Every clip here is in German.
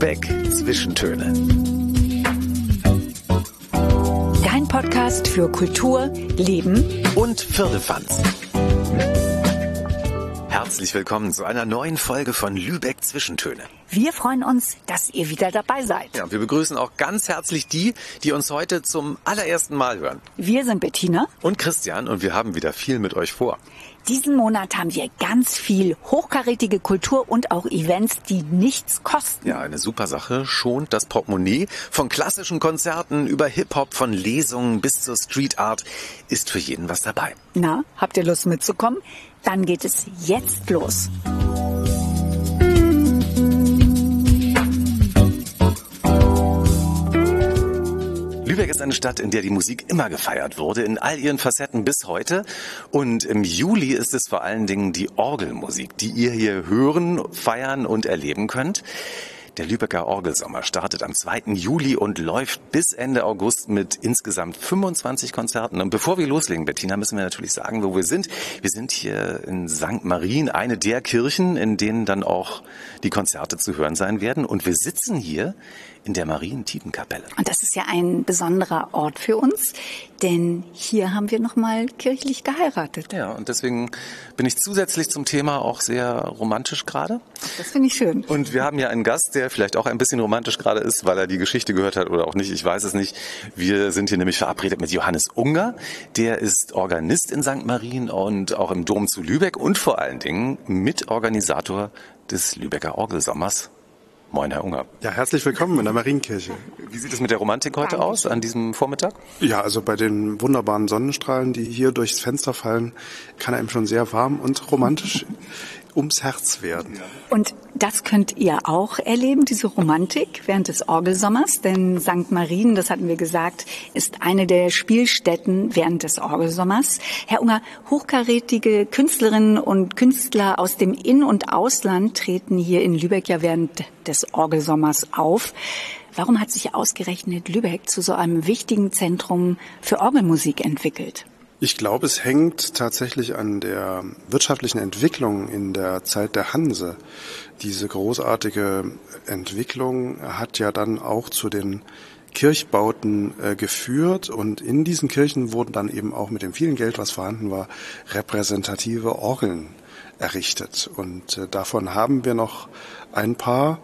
Lübeck Zwischentöne. Dein Podcast für Kultur, Leben und Firlefanz. Herzlich willkommen zu einer neuen Folge von Lübeck Zwischentöne. Wir freuen uns, dass ihr wieder dabei seid. Ja, wir begrüßen auch ganz herzlich die, die uns heute zum allerersten Mal hören. Wir sind Bettina und Christian und wir haben wieder viel mit euch vor. Diesen Monat haben wir ganz viel hochkarätige Kultur und auch Events, die nichts kosten. Ja, eine super Sache. Schont das Portemonnaie. Von klassischen Konzerten über Hip-Hop, von Lesungen bis zur Street Art ist für jeden was dabei. Na, habt ihr Lust mitzukommen? Dann geht es jetzt los. Lübeck ist eine Stadt, in der die Musik immer gefeiert wurde, in all ihren Facetten bis heute. Und im Juli ist es vor allen Dingen die Orgelmusik, die ihr hier hören, feiern und erleben könnt. Der Lübecker Orgelsommer startet am 2. Juli und läuft bis Ende August mit insgesamt 25 Konzerten. Und bevor wir loslegen, Bettina, müssen wir natürlich sagen, wo wir sind. Wir sind hier in St. Marien, eine der Kirchen, in denen dann auch die Konzerte zu hören sein werden. Und wir sitzen hier in der Marientiepenkapelle. Und das ist ja ein besonderer Ort für uns, denn hier haben wir nochmal kirchlich geheiratet. Ja, und deswegen bin ich zusätzlich zum Thema auch sehr romantisch gerade. Das finde ich schön. Und wir haben ja einen Gast, der vielleicht auch ein bisschen romantisch gerade ist, weil er die Geschichte gehört hat oder auch nicht, ich weiß es nicht. Wir sind hier nämlich verabredet mit Johannes Unger. Der ist Organist in St. Marien und auch im Dom zu Lübeck und vor allen Dingen Mitorganisator des Lübecker Orgelsommers. Moin, Herr Unger. Ja, herzlich willkommen in der Marienkirche. Wie sieht es mit der Romantik heute Danke. aus, an diesem Vormittag? Ja, also bei den wunderbaren Sonnenstrahlen, die hier durchs Fenster fallen, kann einem schon sehr warm und romantisch ums Herz werden. Und das könnt ihr auch erleben, diese Romantik während des Orgelsommers, denn St. Marien, das hatten wir gesagt, ist eine der Spielstätten während des Orgelsommers. Herr Unger, hochkarätige Künstlerinnen und Künstler aus dem In- und Ausland treten hier in Lübeck ja während des Orgelsommers auf. Warum hat sich ausgerechnet Lübeck zu so einem wichtigen Zentrum für Orgelmusik entwickelt? Ich glaube, es hängt tatsächlich an der wirtschaftlichen Entwicklung in der Zeit der Hanse. Diese großartige Entwicklung hat ja dann auch zu den Kirchbauten äh, geführt und in diesen Kirchen wurden dann eben auch mit dem vielen Geld, was vorhanden war, repräsentative Orgeln errichtet. Und äh, davon haben wir noch ein paar.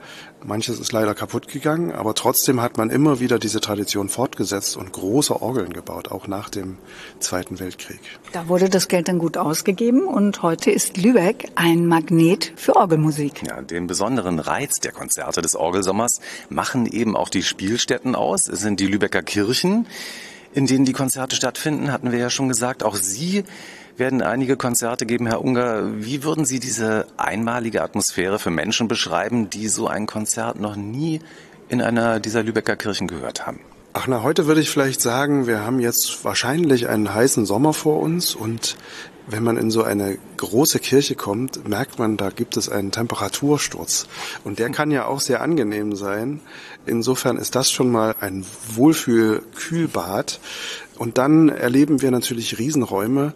Manches ist leider kaputt gegangen, aber trotzdem hat man immer wieder diese Tradition fortgesetzt und große Orgeln gebaut, auch nach dem Zweiten Weltkrieg. Da wurde das Geld dann gut ausgegeben und heute ist Lübeck ein Magnet für Orgelmusik. Ja, den besonderen Reiz der Konzerte des Orgelsommers machen eben auch die Spielstätten aus. Es sind die Lübecker Kirchen, in denen die Konzerte stattfinden, hatten wir ja schon gesagt. Auch Sie werden einige Konzerte geben. Herr Unger, wie würden Sie diese einmalige Atmosphäre für Menschen beschreiben, die so ein Konzert noch nie in einer dieser Lübecker Kirchen gehört haben? Ach na, heute würde ich vielleicht sagen, wir haben jetzt wahrscheinlich einen heißen Sommer vor uns und wenn man in so eine große Kirche kommt, merkt man, da gibt es einen Temperatursturz. Und der kann ja auch sehr angenehm sein. Insofern ist das schon mal ein Wohlfühl-Kühlbad. Und dann erleben wir natürlich Riesenräume,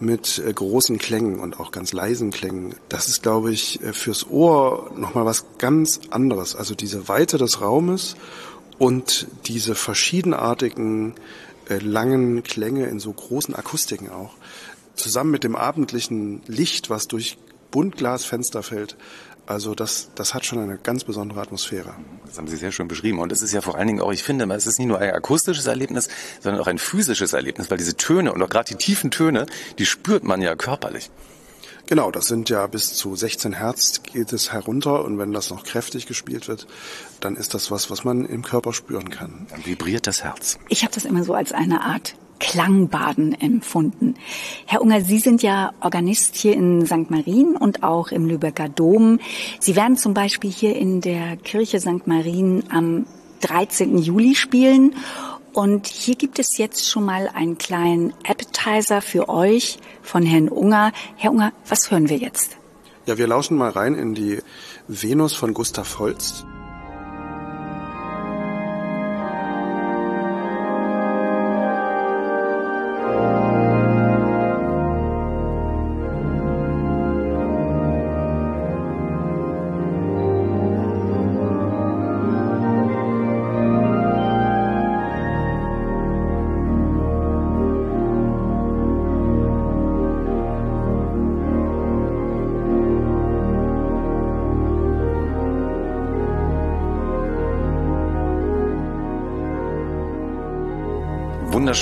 mit äh, großen Klängen und auch ganz leisen Klängen. Das ist, glaube ich, äh, fürs Ohr nochmal was ganz anderes. Also diese Weite des Raumes und diese verschiedenartigen äh, langen Klänge in so großen Akustiken auch. Zusammen mit dem abendlichen Licht, was durch Buntglasfenster fällt, also das, das hat schon eine ganz besondere Atmosphäre. Das haben Sie sehr schön beschrieben. Und es ist ja vor allen Dingen auch, ich finde, es ist nicht nur ein akustisches Erlebnis, sondern auch ein physisches Erlebnis, weil diese Töne und auch gerade die tiefen Töne, die spürt man ja körperlich. Genau, das sind ja bis zu 16 Hertz geht es herunter und wenn das noch kräftig gespielt wird, dann ist das was, was man im Körper spüren kann. Dann vibriert das Herz. Ich habe das immer so als eine Art Klangbaden empfunden. Herr Unger, Sie sind ja Organist hier in St. Marien und auch im Lübecker Dom. Sie werden zum Beispiel hier in der Kirche St. Marien am 13. Juli spielen. Und hier gibt es jetzt schon mal einen kleinen Appetizer für euch von Herrn Unger. Herr Unger, was hören wir jetzt? Ja, wir lauschen mal rein in die Venus von Gustav Holst.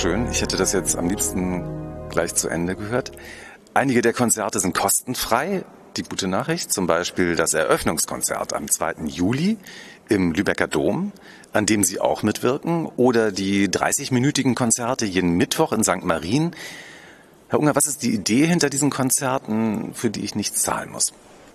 Wunderschön. Ich hätte das jetzt am liebsten gleich zu Ende gehört. Einige der Konzerte sind kostenfrei. Die gute Nachricht, zum Beispiel das Eröffnungskonzert am 2. Juli im Lübecker Dom, an dem Sie auch mitwirken, oder die 30-minütigen Konzerte jeden Mittwoch in St. Marien. Herr Unger, was ist die Idee hinter diesen Konzerten, für die ich nichts zahlen muss?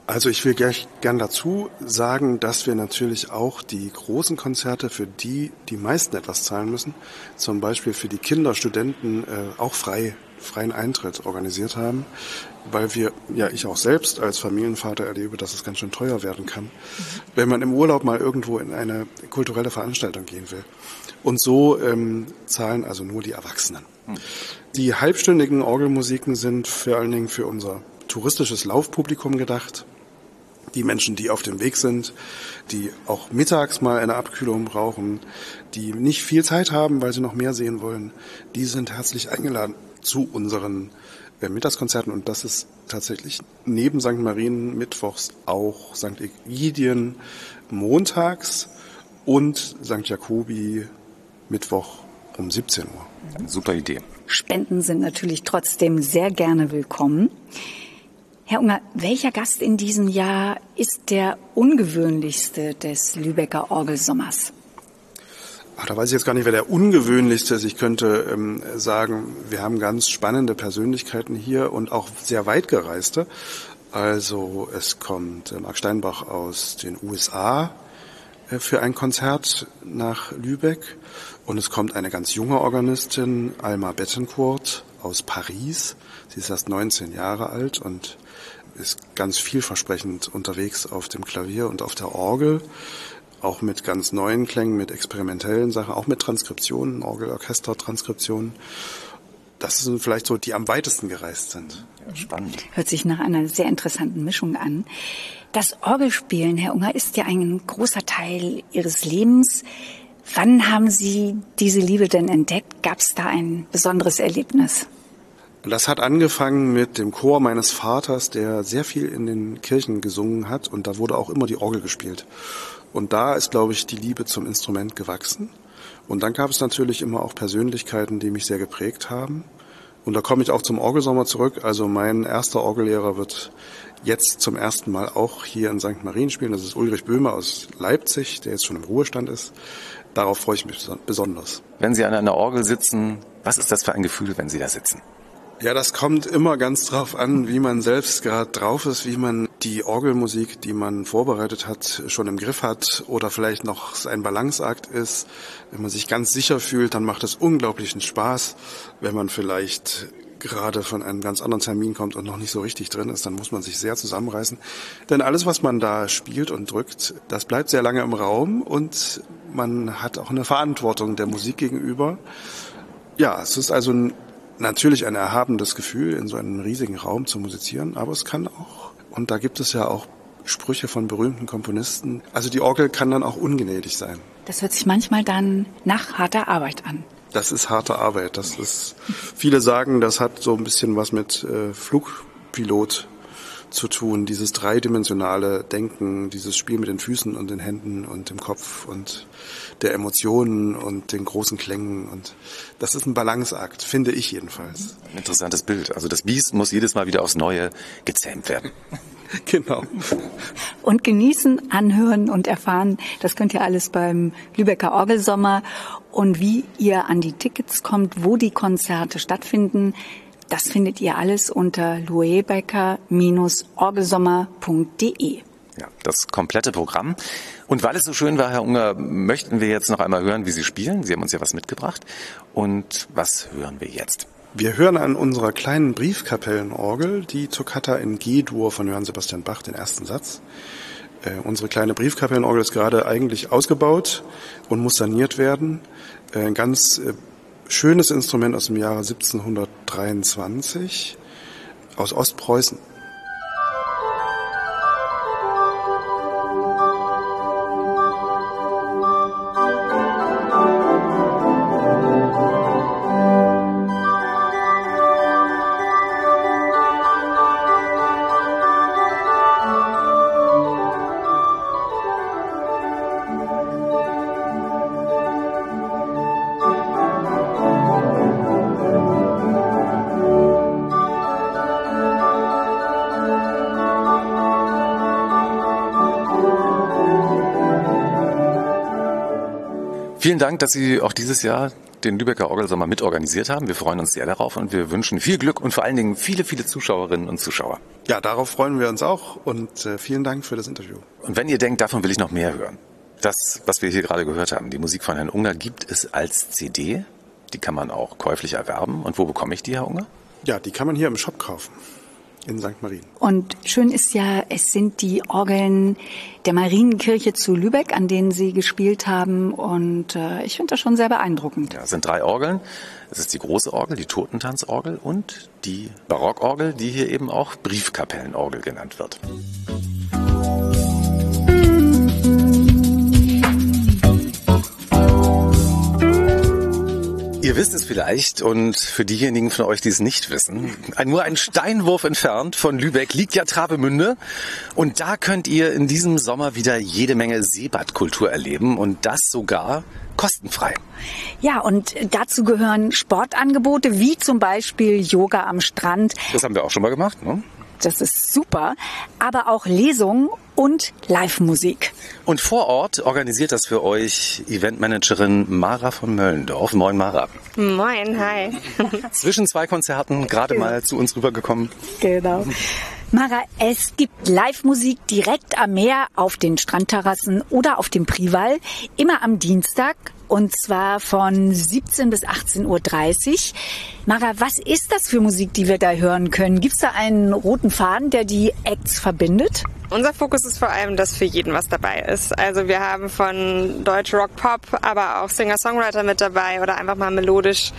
Also ich will gleich gern dazu sagen, dass wir natürlich auch die großen Konzerte, für die die meisten etwas zahlen müssen, zum Beispiel für die Kinder, Studenten, äh, auch frei, freien Eintritt organisiert haben, weil wir, ja ich auch selbst als Familienvater erlebe, dass es ganz schön teuer werden kann, wenn man im Urlaub mal irgendwo in eine kulturelle Veranstaltung gehen will. Und so ähm, zahlen also nur die Erwachsenen. Die halbstündigen Orgelmusiken sind vor allen Dingen für unser touristisches Laufpublikum gedacht die Menschen, die auf dem Weg sind, die auch mittags mal eine Abkühlung brauchen, die nicht viel Zeit haben, weil sie noch mehr sehen wollen, die sind herzlich eingeladen zu unseren äh, Mittagskonzerten und das ist tatsächlich neben St. Marien mittwochs auch St. Egidien montags und St. Jakobi Mittwoch um 17 Uhr. Super Idee. Spenden sind natürlich trotzdem sehr gerne willkommen. Herr Unger, welcher Gast in diesem Jahr ist der ungewöhnlichste des Lübecker Orgelsommers? Ach, da weiß ich jetzt gar nicht, wer der ungewöhnlichste ist. Ich könnte ähm, sagen, wir haben ganz spannende Persönlichkeiten hier und auch sehr weit gereiste. Also es kommt äh, Mark Steinbach aus den USA äh, für ein Konzert nach Lübeck und es kommt eine ganz junge Organistin, Alma Bettencourt aus Paris. Sie ist erst 19 Jahre alt und ist ganz vielversprechend unterwegs auf dem Klavier und auf der Orgel, auch mit ganz neuen Klängen, mit experimentellen Sachen, auch mit Transkriptionen, Orgelorchester-Transkriptionen. Das sind vielleicht so, die am weitesten gereist sind. Ja, spannend. Hört sich nach einer sehr interessanten Mischung an. Das Orgelspielen, Herr Unger, ist ja ein großer Teil Ihres Lebens. Wann haben Sie diese Liebe denn entdeckt? Gab es da ein besonderes Erlebnis? Das hat angefangen mit dem Chor meines Vaters, der sehr viel in den Kirchen gesungen hat und da wurde auch immer die Orgel gespielt. Und da ist, glaube ich, die Liebe zum Instrument gewachsen. Und dann gab es natürlich immer auch Persönlichkeiten, die mich sehr geprägt haben. Und da komme ich auch zum Orgelsommer zurück. Also mein erster Orgellehrer wird jetzt zum ersten Mal auch hier in St. Marien spielen. Das ist Ulrich Böhme aus Leipzig, der jetzt schon im Ruhestand ist. Darauf freue ich mich besonders. Wenn Sie an einer Orgel sitzen, was ist das für ein Gefühl, wenn Sie da sitzen? Ja, das kommt immer ganz drauf an, wie man selbst gerade drauf ist, wie man die Orgelmusik, die man vorbereitet hat, schon im Griff hat oder vielleicht noch ein Balanceakt ist. Wenn man sich ganz sicher fühlt, dann macht es unglaublichen Spaß. Wenn man vielleicht gerade von einem ganz anderen Termin kommt und noch nicht so richtig drin ist, dann muss man sich sehr zusammenreißen. Denn alles, was man da spielt und drückt, das bleibt sehr lange im Raum und man hat auch eine Verantwortung der Musik gegenüber. Ja, es ist also ein natürlich ein erhabendes Gefühl, in so einem riesigen Raum zu musizieren, aber es kann auch, und da gibt es ja auch Sprüche von berühmten Komponisten, also die Orgel kann dann auch ungnädig sein. Das hört sich manchmal dann nach harter Arbeit an. Das ist harte Arbeit. Das ist, viele sagen, das hat so ein bisschen was mit äh, Flugpilot zu tun, dieses dreidimensionale Denken, dieses Spiel mit den Füßen und den Händen und dem Kopf und der Emotionen und den großen Klängen. Und das ist ein Balanceakt, finde ich jedenfalls. Interessantes Bild. Also das Biest muss jedes Mal wieder aufs Neue gezähmt werden. genau. Und genießen, anhören und erfahren, das könnt ihr alles beim Lübecker Orgelsommer. Und wie ihr an die Tickets kommt, wo die Konzerte stattfinden, das findet ihr alles unter luebecker-orgelsommer.de. Ja, das komplette Programm. Und weil es so schön war, Herr Unger, möchten wir jetzt noch einmal hören, wie Sie spielen. Sie haben uns ja was mitgebracht. Und was hören wir jetzt? Wir hören an unserer kleinen Briefkapellenorgel die Toccata in G-Dur von Johann Sebastian Bach, den ersten Satz. Äh, unsere kleine Briefkapellenorgel ist gerade eigentlich ausgebaut und muss saniert werden. Äh, ein ganz äh, schönes Instrument aus dem Jahre 1723 aus Ostpreußen. Dass Sie auch dieses Jahr den Lübecker Orgelsommer mitorganisiert haben. Wir freuen uns sehr darauf und wir wünschen viel Glück und vor allen Dingen viele, viele Zuschauerinnen und Zuschauer. Ja, darauf freuen wir uns auch und äh, vielen Dank für das Interview. Und wenn ihr denkt, davon will ich noch mehr hören, das, was wir hier gerade gehört haben, die Musik von Herrn Unger, gibt es als CD. Die kann man auch käuflich erwerben. Und wo bekomme ich die, Herr Unger? Ja, die kann man hier im Shop kaufen in St. Marien. Und schön ist ja, es sind die Orgeln der Marienkirche zu Lübeck, an denen Sie gespielt haben. Und äh, ich finde das schon sehr beeindruckend. Ja, es sind drei Orgeln. Es ist die große Orgel, die Totentanzorgel und die Barockorgel, die hier eben auch Briefkapellenorgel genannt wird. Ihr wisst es vielleicht und für diejenigen von euch, die es nicht wissen, nur ein Steinwurf entfernt von Lübeck liegt ja Travemünde und da könnt ihr in diesem Sommer wieder jede Menge Seebadkultur erleben und das sogar kostenfrei. Ja, und dazu gehören Sportangebote wie zum Beispiel Yoga am Strand. Das haben wir auch schon mal gemacht, ne? Das ist super. Aber auch Lesungen und Live-Musik. Und vor Ort organisiert das für euch Eventmanagerin Mara von Möllendorf. Moin Mara. Moin, hi. Zwischen zwei Konzerten gerade genau. mal zu uns rübergekommen. Genau. Mara, es gibt Live-Musik direkt am Meer auf den Strandterrassen oder auf dem Prival, immer am Dienstag und zwar von 17 bis 18.30 Uhr. Mara, was ist das für Musik, die wir da hören können? Gibt es da einen roten Faden, der die Acts verbindet? Unser Fokus ist vor allem, dass für jeden was dabei ist. Also wir haben von Deutsch Rock Pop, aber auch Singer-Songwriter mit dabei oder einfach mal melodisch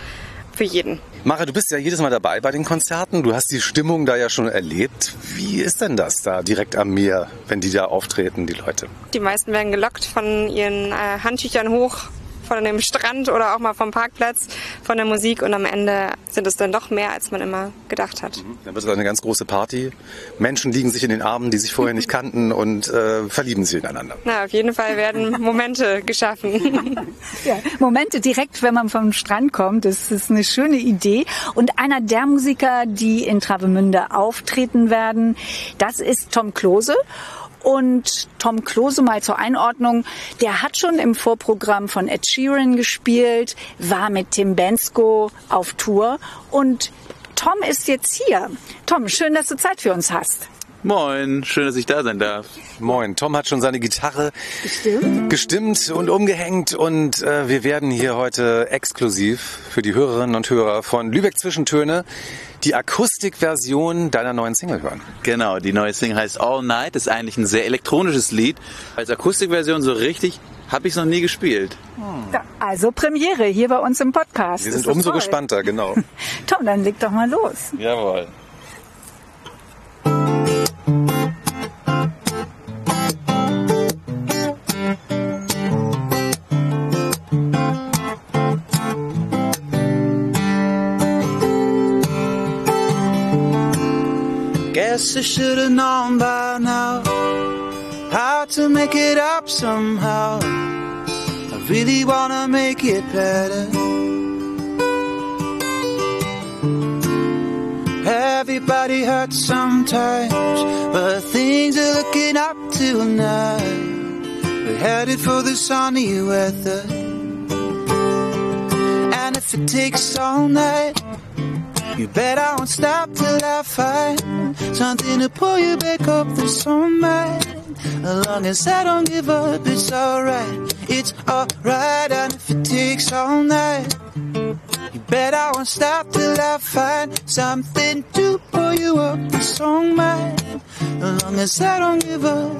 für jeden. Mara, du bist ja jedes Mal dabei bei den Konzerten. Du hast die Stimmung da ja schon erlebt. Wie ist denn das da direkt am Meer, wenn die da auftreten, die Leute? Die meisten werden gelockt von ihren äh, Handtüchern hoch von dem Strand oder auch mal vom Parkplatz, von der Musik und am Ende sind es dann doch mehr, als man immer gedacht hat. Mhm. Dann wird es eine ganz große Party. Menschen liegen sich in den Armen, die sich vorher nicht kannten und äh, verlieben sich ineinander. Na, auf jeden Fall werden Momente geschaffen. ja, Momente direkt, wenn man vom Strand kommt, das ist eine schöne Idee. Und einer der Musiker, die in Travemünde auftreten werden, das ist Tom Klose. Und Tom Klose mal zur Einordnung, der hat schon im Vorprogramm von Ed Sheeran gespielt, war mit Tim Bensko auf Tour und Tom ist jetzt hier. Tom, schön, dass du Zeit für uns hast. Moin, schön, dass ich da sein darf. Moin, Tom hat schon seine Gitarre gestimmt, gestimmt und umgehängt und äh, wir werden hier heute exklusiv für die Hörerinnen und Hörer von Lübeck Zwischentöne die Akustikversion deiner neuen Single hören. Genau, die neue Single heißt All Night, ist eigentlich ein sehr elektronisches Lied. Als Akustikversion so richtig habe ich es noch nie gespielt. Hm. Also Premiere hier bei uns im Podcast. Wir sind umso toll. gespannter, genau. Tom, dann leg doch mal los. Jawohl. Guess I should have known by now how to make it up somehow. I really wanna make it better. Everybody hurts sometimes, but things are looking up tonight. We're headed for the sunny weather. And if it takes all night, you bet I won't stop till I find something to pull you back up the sunlight. As long as I don't give up, it's alright. It's alright, and if it takes all night, you bet I won't stop till I find something to pull you up the sunlight. As long as I don't give up.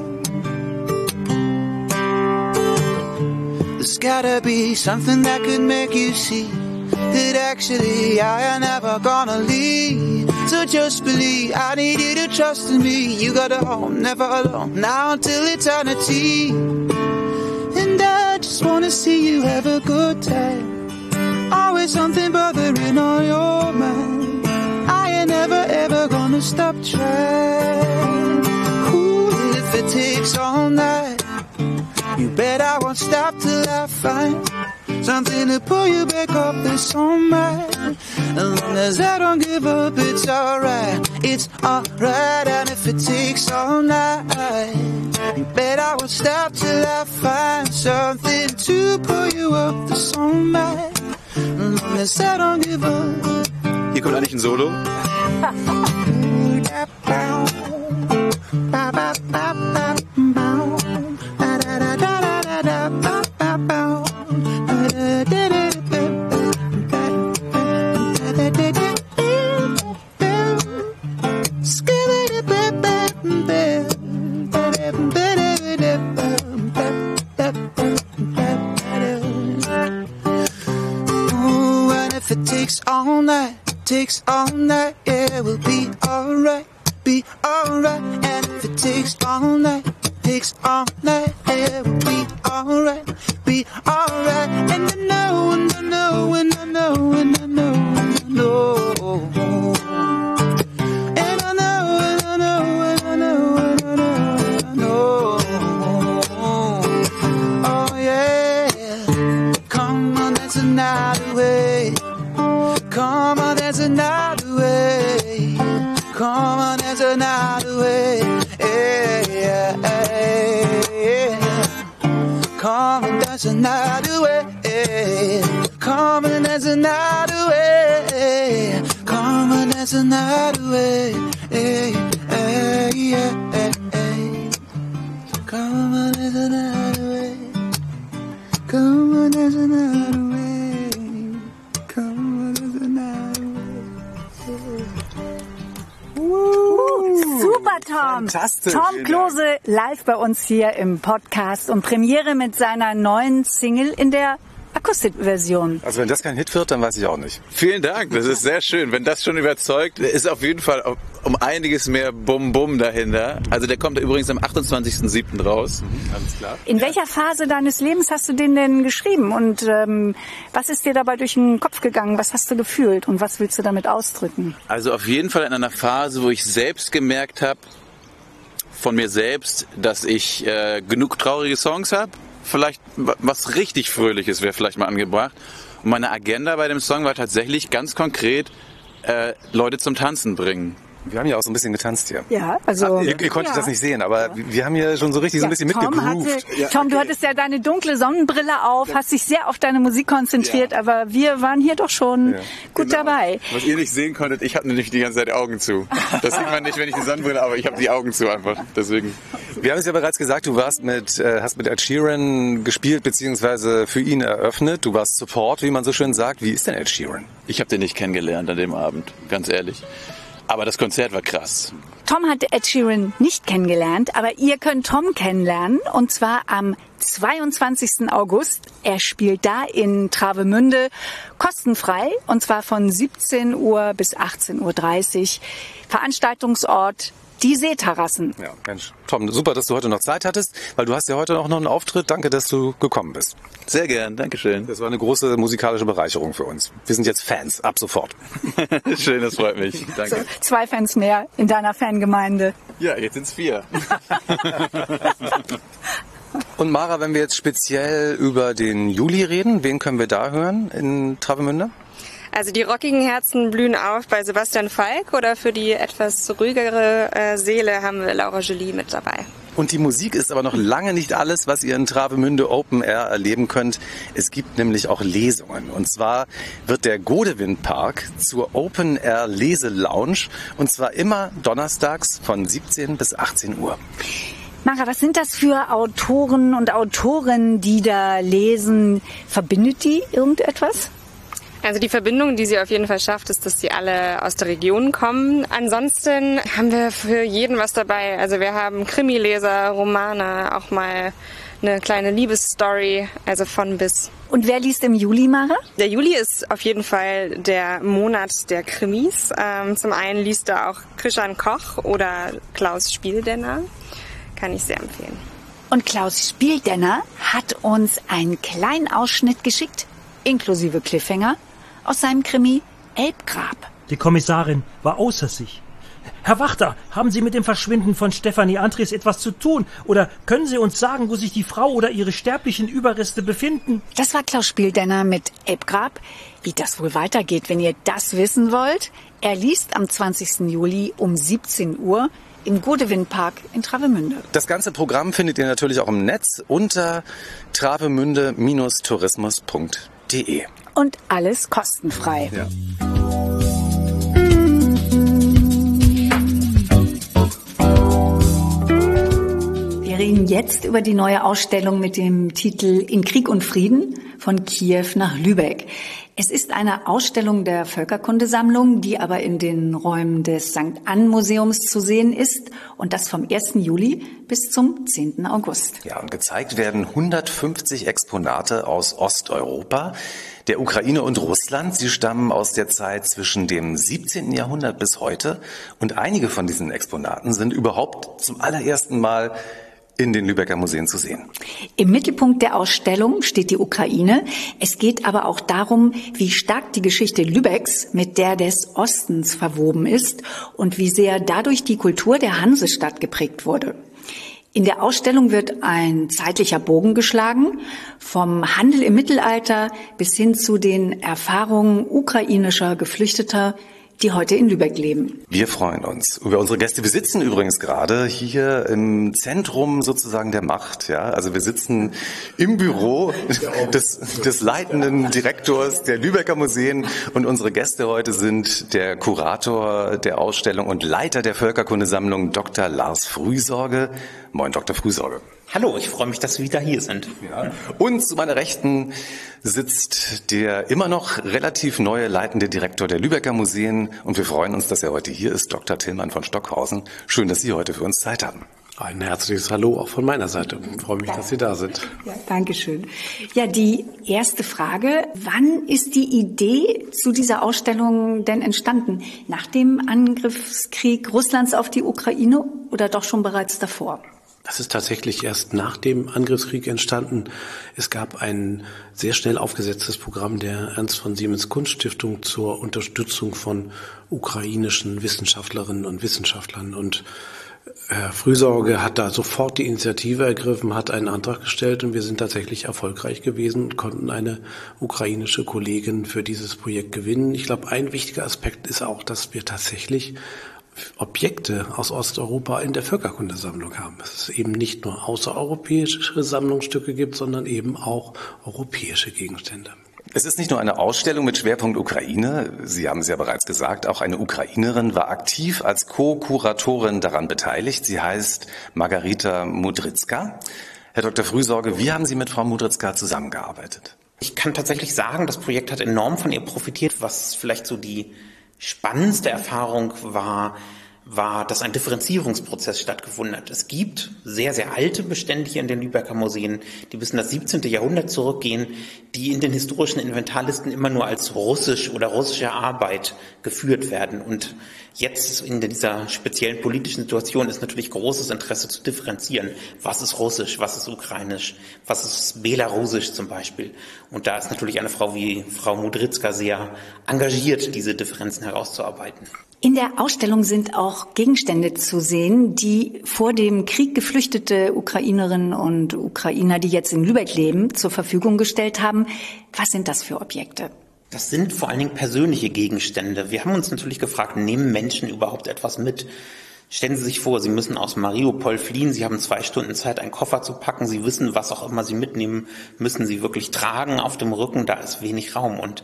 There's gotta be something that could make you see that actually I am never gonna leave. So just believe I need you to trust in me. You got a home, never alone, now until eternity. And I just wanna see you have a good time. Always something bothering on your mind. I ain't never ever gonna stop trying. Ooh, if it takes all night, you bet I won't stop till I find something to pull you back up. this alright. As long as I don't give up, it's alright. It's alright, and if it takes all night, you bet I won't stop till I find something to pull you up. this alright. As long as I don't give up. Hier kommt eigentlich ein Solo. Ooh, takes all night, yeah, we'll be alright, be alright. And if it takes all night, live bei uns hier im Podcast und Premiere mit seiner neuen Single in der Akustikversion. Also wenn das kein Hit wird, dann weiß ich auch nicht. Vielen Dank, das ist sehr schön. Wenn das schon überzeugt, ist auf jeden Fall um einiges mehr Bum-Bum dahinter. Also der kommt übrigens am 28.07. raus. Alles klar. In welcher Phase deines Lebens hast du den denn geschrieben und ähm, was ist dir dabei durch den Kopf gegangen? Was hast du gefühlt und was willst du damit ausdrücken? Also auf jeden Fall in einer Phase, wo ich selbst gemerkt habe, von mir selbst, dass ich äh, genug traurige Songs habe. Vielleicht wa- was richtig Fröhliches wäre vielleicht mal angebracht. Und meine Agenda bei dem Song war tatsächlich ganz konkret, äh, Leute zum Tanzen bringen. Wir haben ja auch so ein bisschen getanzt hier. Ja, also Ihr, ihr konntet ja. das nicht sehen, aber wir haben hier schon so richtig so ein bisschen Tom, mitgegroovt. hatte, Tom, du hattest ja deine dunkle Sonnenbrille auf, hast dich sehr auf deine Musik konzentriert, aber wir waren hier doch schon Ja, gut Genau. dabei. Was ihr nicht sehen konntet, ich habe nämlich die ganze Zeit die Augen zu. Das sieht man nicht, wenn ich die Sonnenbrille, aber ich habe die Augen zu einfach. Deswegen. Wir haben es ja bereits gesagt, du warst mit, äh, hast mit Ed Sheeran gespielt, beziehungsweise für ihn eröffnet. Du warst Support, wie man so schön sagt. Wie ist denn Ed Sheeran? Ich habe den nicht kennengelernt an dem Abend, ganz ehrlich. Aber das Konzert war krass. Tom hat Ed Sheeran nicht kennengelernt, aber ihr könnt Tom kennenlernen und zwar am 22. August. Er spielt da in Travemünde kostenfrei und zwar von 17 Uhr bis 18.30 Uhr. Veranstaltungsort die Seeterrassen. Ja, Mensch. Tom, super, dass du heute noch Zeit hattest, weil du hast ja heute auch noch einen Auftritt. Danke, dass du gekommen bist. Sehr gern, Dankeschön. Das war eine große musikalische Bereicherung für uns. Wir sind jetzt Fans, ab sofort. Schön, das freut mich. Danke. Zwei Fans mehr in deiner Fangemeinde. Ja, jetzt sind's vier. Und Mara, wenn wir jetzt speziell über den Juli reden, wen können wir da hören in Travemünde? Also die rockigen Herzen blühen auf bei Sebastian Falk oder für die etwas ruhigere äh, Seele haben wir Laura Jolie mit dabei. Und die Musik ist aber noch lange nicht alles, was ihr in Travemünde Open Air erleben könnt. Es gibt nämlich auch Lesungen. Und zwar wird der Godewind Park zur Open Air Leselounge und zwar immer donnerstags von 17 bis 18 Uhr. Mara, was sind das für Autoren und Autorinnen, die da lesen? Verbindet die irgendetwas? Also die Verbindung, die sie auf jeden Fall schafft, ist, dass sie alle aus der Region kommen. Ansonsten haben wir für jeden was dabei. Also wir haben Krimileser, Romane, auch mal eine kleine Liebesstory, also von bis. Und wer liest im Juli, Mara? Der Juli ist auf jeden Fall der Monat der Krimis. Ähm, zum einen liest da auch Christian Koch oder Klaus Spieldenner. Kann ich sehr empfehlen. Und Klaus Spieldenner hat uns einen kleinen Ausschnitt geschickt, inklusive Cliffhanger, aus seinem Krimi Elbgrab. Die Kommissarin war außer sich. Herr Wachter, haben Sie mit dem Verschwinden von Stefanie Andres etwas zu tun? Oder können Sie uns sagen, wo sich die Frau oder ihre sterblichen Überreste befinden? Das war Klaus Spieldenner mit Elbgrab. Wie das wohl weitergeht, wenn ihr das wissen wollt, er liest am 20. Juli um 17 Uhr im Godewin-Park in Travemünde. Das ganze Programm findet ihr natürlich auch im Netz unter travemünde-tourismus.de. Und alles kostenfrei. Ja. Wir reden jetzt über die neue Ausstellung mit dem Titel In Krieg und Frieden von Kiew nach Lübeck. Es ist eine Ausstellung der Völkerkundesammlung, die aber in den Räumen des St. Ann Museums zu sehen ist und das vom 1. Juli bis zum 10. August. Ja, und gezeigt werden 150 Exponate aus Osteuropa, der Ukraine und Russland. Sie stammen aus der Zeit zwischen dem 17. Jahrhundert bis heute und einige von diesen Exponaten sind überhaupt zum allerersten Mal in den Lübecker Museen zu sehen. Im Mittelpunkt der Ausstellung steht die Ukraine. Es geht aber auch darum, wie stark die Geschichte Lübecks mit der des Ostens verwoben ist und wie sehr dadurch die Kultur der Hansestadt geprägt wurde. In der Ausstellung wird ein zeitlicher Bogen geschlagen, vom Handel im Mittelalter bis hin zu den Erfahrungen ukrainischer Geflüchteter die heute in Lübeck leben. Wir freuen uns über unsere Gäste. Wir sitzen übrigens gerade hier im Zentrum sozusagen der Macht. Ja, also wir sitzen im Büro des, des leitenden Direktors der Lübecker Museen und unsere Gäste heute sind der Kurator der Ausstellung und Leiter der Völkerkundesammlung Dr. Lars Frühsorge. Moin, Dr. Frühsorge. Hallo, ich freue mich, dass Sie wieder hier sind. Ja. Und zu meiner Rechten sitzt der immer noch relativ neue leitende Direktor der Lübecker Museen und wir freuen uns, dass er heute hier ist, Dr. Tillmann von Stockhausen. Schön, dass Sie heute für uns Zeit haben. Ein herzliches Hallo auch von meiner Seite. Ich freue mich, dass Sie da sind. Ja, Dankeschön. Ja, die erste Frage. Wann ist die Idee zu dieser Ausstellung denn entstanden? Nach dem Angriffskrieg Russlands auf die Ukraine oder doch schon bereits davor? Das ist tatsächlich erst nach dem Angriffskrieg entstanden. Es gab ein sehr schnell aufgesetztes Programm der Ernst von Siemens Kunststiftung zur Unterstützung von ukrainischen Wissenschaftlerinnen und Wissenschaftlern. Und Herr Frühsorge hat da sofort die Initiative ergriffen, hat einen Antrag gestellt und wir sind tatsächlich erfolgreich gewesen und konnten eine ukrainische Kollegin für dieses Projekt gewinnen. Ich glaube, ein wichtiger Aspekt ist auch, dass wir tatsächlich Objekte aus Osteuropa in der Völkerkundesammlung haben. Dass es eben nicht nur außereuropäische Sammlungsstücke gibt, sondern eben auch europäische Gegenstände. Es ist nicht nur eine Ausstellung mit Schwerpunkt Ukraine. Sie haben es ja bereits gesagt, auch eine Ukrainerin war aktiv als Co-Kuratorin daran beteiligt. Sie heißt Margarita Mudritzka. Herr Dr. Frühsorge, wie haben Sie mit Frau Mudritzka zusammengearbeitet? Ich kann tatsächlich sagen, das Projekt hat enorm von ihr profitiert, was vielleicht so die spannendste Erfahrung war, war, dass ein Differenzierungsprozess stattgefunden hat. Es gibt sehr, sehr alte Bestände hier in den Lübecker Museen, die bis in das 17. Jahrhundert zurückgehen, die in den historischen Inventarlisten immer nur als russisch oder russische Arbeit geführt werden. Und jetzt in dieser speziellen politischen Situation ist natürlich großes Interesse zu differenzieren. Was ist russisch, was ist ukrainisch, was ist belarusisch zum Beispiel. Und da ist natürlich eine Frau wie Frau Mudritzka sehr engagiert, diese Differenzen herauszuarbeiten. In der Ausstellung sind auch Gegenstände zu sehen, die vor dem Krieg geflüchtete Ukrainerinnen und Ukrainer, die jetzt in Lübeck leben, zur Verfügung gestellt haben. Was sind das für Objekte? Das sind vor allen Dingen persönliche Gegenstände. Wir haben uns natürlich gefragt, nehmen Menschen überhaupt etwas mit? Stellen Sie sich vor, Sie müssen aus Mariupol fliehen, Sie haben zwei Stunden Zeit, einen Koffer zu packen, Sie wissen, was auch immer Sie mitnehmen, müssen Sie wirklich tragen auf dem Rücken, da ist wenig Raum. Und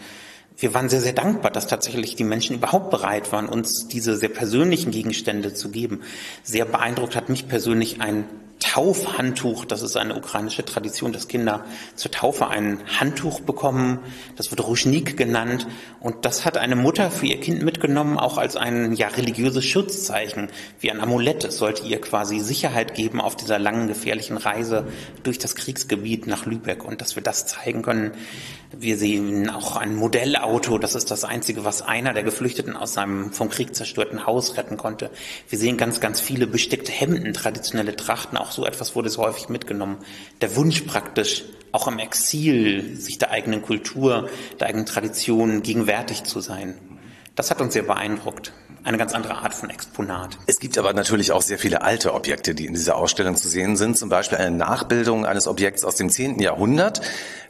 wir waren sehr, sehr dankbar, dass tatsächlich die Menschen überhaupt bereit waren, uns diese sehr persönlichen Gegenstände zu geben. Sehr beeindruckt hat mich persönlich ein Taufhandtuch. Das ist eine ukrainische Tradition, dass Kinder zur Taufe ein Handtuch bekommen. Das wird Ruschnik genannt. Und das hat eine Mutter für ihr Kind mitgenommen, auch als ein ja, religiöses Schutzzeichen, wie ein Amulett. Es sollte ihr quasi Sicherheit geben auf dieser langen, gefährlichen Reise durch das Kriegsgebiet nach Lübeck. Und dass wir das zeigen können. Wir sehen auch ein Modellauto. Das ist das Einzige, was einer der Geflüchteten aus seinem vom Krieg zerstörten Haus retten konnte. Wir sehen ganz, ganz viele bestickte Hemden, traditionelle Trachten, auch so etwas wurde so häufig mitgenommen. Der Wunsch praktisch, auch im Exil, sich der eigenen Kultur, der eigenen Tradition gegenwärtig zu sein. Das hat uns sehr beeindruckt. eine ganz andere Art von Exponat. Es gibt aber natürlich auch sehr viele alte Objekte, die in dieser Ausstellung zu sehen sind. Zum Beispiel eine Nachbildung eines Objekts aus dem 10. Jahrhundert,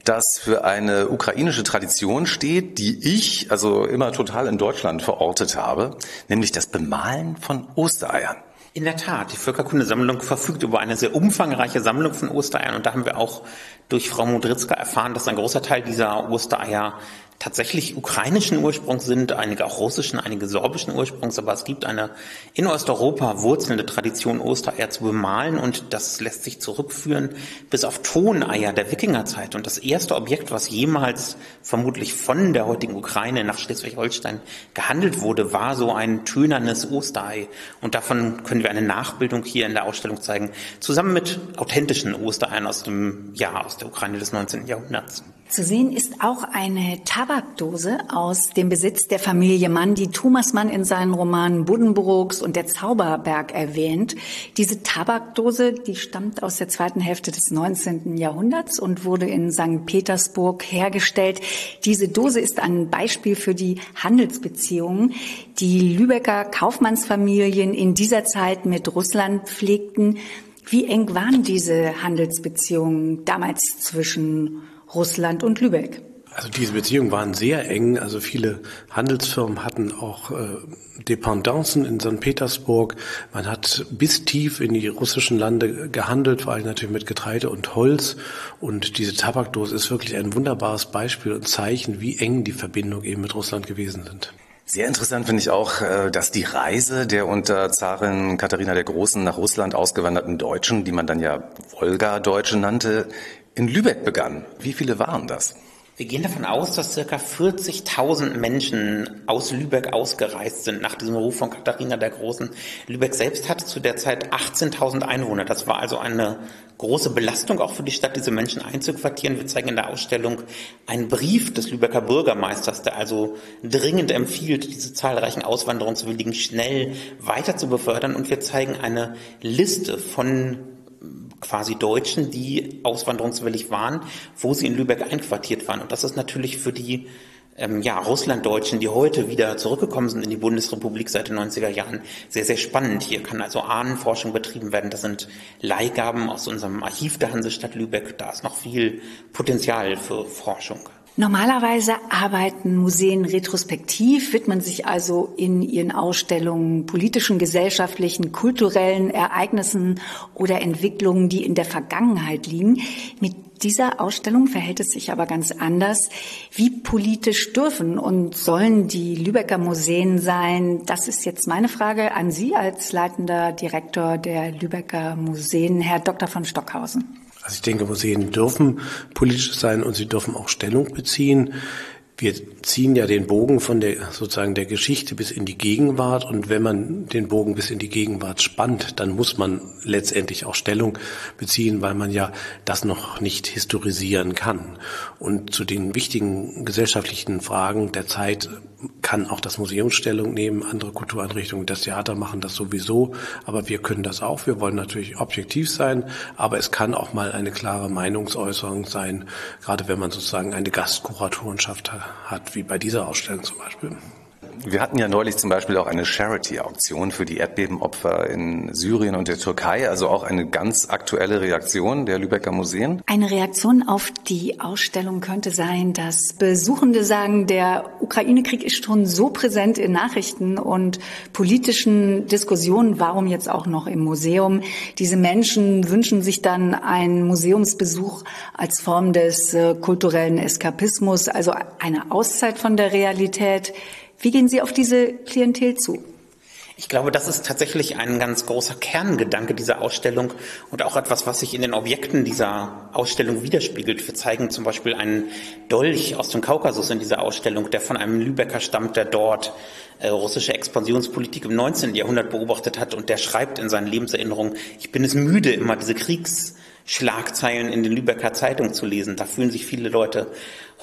das für eine ukrainische Tradition steht, die ich also immer total in Deutschland verortet habe, nämlich das Bemalen von Ostereiern. In der Tat, die Völkerkundesammlung verfügt über eine sehr umfangreiche Sammlung von Ostereiern. Und da haben wir auch durch Frau Modritzka erfahren, dass ein großer Teil dieser Ostereier tatsächlich ukrainischen Ursprungs sind, einige auch russischen, einige sorbischen Ursprungs, aber es gibt eine in Osteuropa wurzelnde Tradition, Ostereier zu bemalen und das lässt sich zurückführen bis auf Toneier der Wikingerzeit. Und das erste Objekt, was jemals vermutlich von der heutigen Ukraine nach Schleswig-Holstein gehandelt wurde, war so ein tönernes Osterei. Und davon können wir eine Nachbildung hier in der Ausstellung zeigen, zusammen mit authentischen Ostereiern aus dem Jahr aus der Ukraine des 19. Jahrhunderts. Zu sehen ist auch eine Tabakdose aus dem Besitz der Familie Mann, die Thomas Mann in seinen Romanen Buddenbrooks und der Zauberberg erwähnt. Diese Tabakdose, die stammt aus der zweiten Hälfte des 19. Jahrhunderts und wurde in St. Petersburg hergestellt. Diese Dose ist ein Beispiel für die Handelsbeziehungen, die Lübecker Kaufmannsfamilien in dieser Zeit mit Russland pflegten. Wie eng waren diese Handelsbeziehungen damals zwischen Russland und Lübeck. Also diese Beziehungen waren sehr eng. Also viele Handelsfirmen hatten auch äh, Dependancen in St. Petersburg. Man hat bis tief in die russischen Lande gehandelt, vor allem natürlich mit Getreide und Holz. Und diese Tabakdose ist wirklich ein wunderbares Beispiel und Zeichen, wie eng die Verbindungen eben mit Russland gewesen sind. Sehr interessant finde ich auch, äh, dass die Reise der unter Zarin Katharina der Großen nach Russland ausgewanderten Deutschen, die man dann ja Wolga-Deutsche nannte, in Lübeck begann. Wie viele waren das? Wir gehen davon aus, dass circa 40.000 Menschen aus Lübeck ausgereist sind nach diesem Ruf von Katharina der Großen. Lübeck selbst hatte zu der Zeit 18.000 Einwohner. Das war also eine große Belastung auch für die Stadt, diese Menschen einzuquartieren. Wir zeigen in der Ausstellung einen Brief des Lübecker Bürgermeisters, der also dringend empfiehlt, diese zahlreichen Auswanderungswilligen schnell weiter zu befördern. Und wir zeigen eine Liste von quasi Deutschen, die auswanderungswillig waren, wo sie in Lübeck einquartiert waren. Und das ist natürlich für die ähm, ja, Russlanddeutschen, die heute wieder zurückgekommen sind in die Bundesrepublik seit den 90er Jahren, sehr, sehr spannend. Hier kann also Ahnenforschung betrieben werden. Das sind Leihgaben aus unserem Archiv der Hansestadt Lübeck. Da ist noch viel Potenzial für Forschung. Normalerweise arbeiten Museen retrospektiv, widmen sich also in ihren Ausstellungen politischen, gesellschaftlichen, kulturellen Ereignissen oder Entwicklungen, die in der Vergangenheit liegen. Mit dieser Ausstellung verhält es sich aber ganz anders. Wie politisch dürfen und sollen die Lübecker Museen sein? Das ist jetzt meine Frage an Sie als leitender Direktor der Lübecker Museen, Herr Dr. von Stockhausen. Also ich denke, Museen dürfen politisch sein und sie dürfen auch Stellung beziehen. Wir ziehen ja den Bogen von der sozusagen der Geschichte bis in die Gegenwart und wenn man den Bogen bis in die Gegenwart spannt, dann muss man letztendlich auch Stellung beziehen, weil man ja das noch nicht historisieren kann. Und zu den wichtigen gesellschaftlichen Fragen der Zeit kann auch das Museum Stellung nehmen, andere Kultureinrichtungen, das Theater machen das sowieso, aber wir können das auch. Wir wollen natürlich objektiv sein, aber es kann auch mal eine klare Meinungsäußerung sein, gerade wenn man sozusagen eine Gastkuratorenschafft hat, wie bei dieser Ausstellung zum Beispiel. Wir hatten ja neulich zum Beispiel auch eine Charity-Auktion für die Erdbebenopfer in Syrien und der Türkei, also auch eine ganz aktuelle Reaktion der Lübecker Museen. Eine Reaktion auf die Ausstellung könnte sein, dass Besuchende sagen, der Ukraine-Krieg ist schon so präsent in Nachrichten und politischen Diskussionen, warum jetzt auch noch im Museum? Diese Menschen wünschen sich dann einen Museumsbesuch als Form des äh, kulturellen Eskapismus, also eine Auszeit von der Realität. Wie gehen Sie auf diese Klientel zu? Ich glaube, das ist tatsächlich ein ganz großer Kerngedanke dieser Ausstellung und auch etwas, was sich in den Objekten dieser Ausstellung widerspiegelt. Wir zeigen zum Beispiel einen Dolch aus dem Kaukasus in dieser Ausstellung, der von einem Lübecker stammt, der dort äh, russische Expansionspolitik im 19. Jahrhundert beobachtet hat und der schreibt in seinen Lebenserinnerungen, ich bin es müde, immer diese Kriegsschlagzeilen in den Lübecker Zeitungen zu lesen. Da fühlen sich viele Leute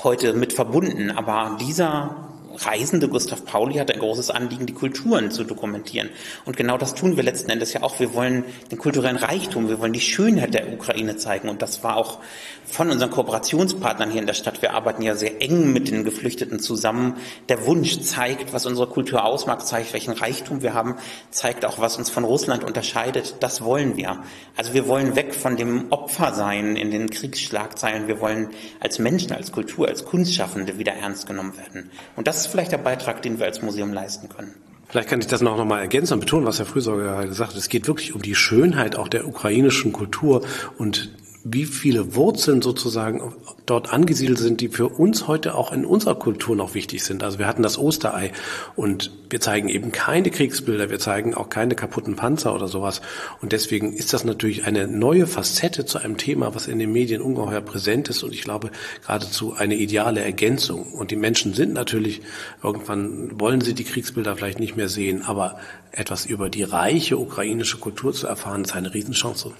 heute mit verbunden. Aber dieser Reisende, Gustav Pauli, hat ein großes Anliegen, die Kulturen zu dokumentieren. Und genau das tun wir letzten Endes ja auch. Wir wollen den kulturellen Reichtum, wir wollen die Schönheit der Ukraine zeigen. Und das war auch von unseren Kooperationspartnern hier in der Stadt. Wir arbeiten ja sehr eng mit den Geflüchteten zusammen. Der Wunsch zeigt, was unsere Kultur ausmacht, zeigt, welchen Reichtum wir haben, zeigt auch, was uns von Russland unterscheidet. Das wollen wir. Also wir wollen weg von dem Opfersein in den Kriegsschlagzeilen. Wir wollen als Menschen, als Kultur, als Kunstschaffende wieder ernst genommen werden. Und das ist vielleicht der Beitrag, den wir als Museum leisten können. Vielleicht kann ich das noch, mal ergänzen und betonen, was Herr Frühsorger gesagt hat. Es geht wirklich um die Schönheit auch der ukrainischen Kultur und wie viele Wurzeln sozusagen dort angesiedelt sind, die für uns heute auch in unserer Kultur noch wichtig sind. Also wir hatten das Osterei und wir zeigen eben keine Kriegsbilder, wir zeigen auch keine kaputten Panzer oder sowas. Und deswegen ist das natürlich eine neue Facette zu einem Thema, was in den Medien ungeheuer präsent ist und ich glaube geradezu eine ideale Ergänzung. Und die Menschen sind natürlich, irgendwann wollen sie die Kriegsbilder vielleicht nicht mehr sehen, aber etwas über die reiche ukrainische Kultur zu erfahren, ist eine Riesenchance.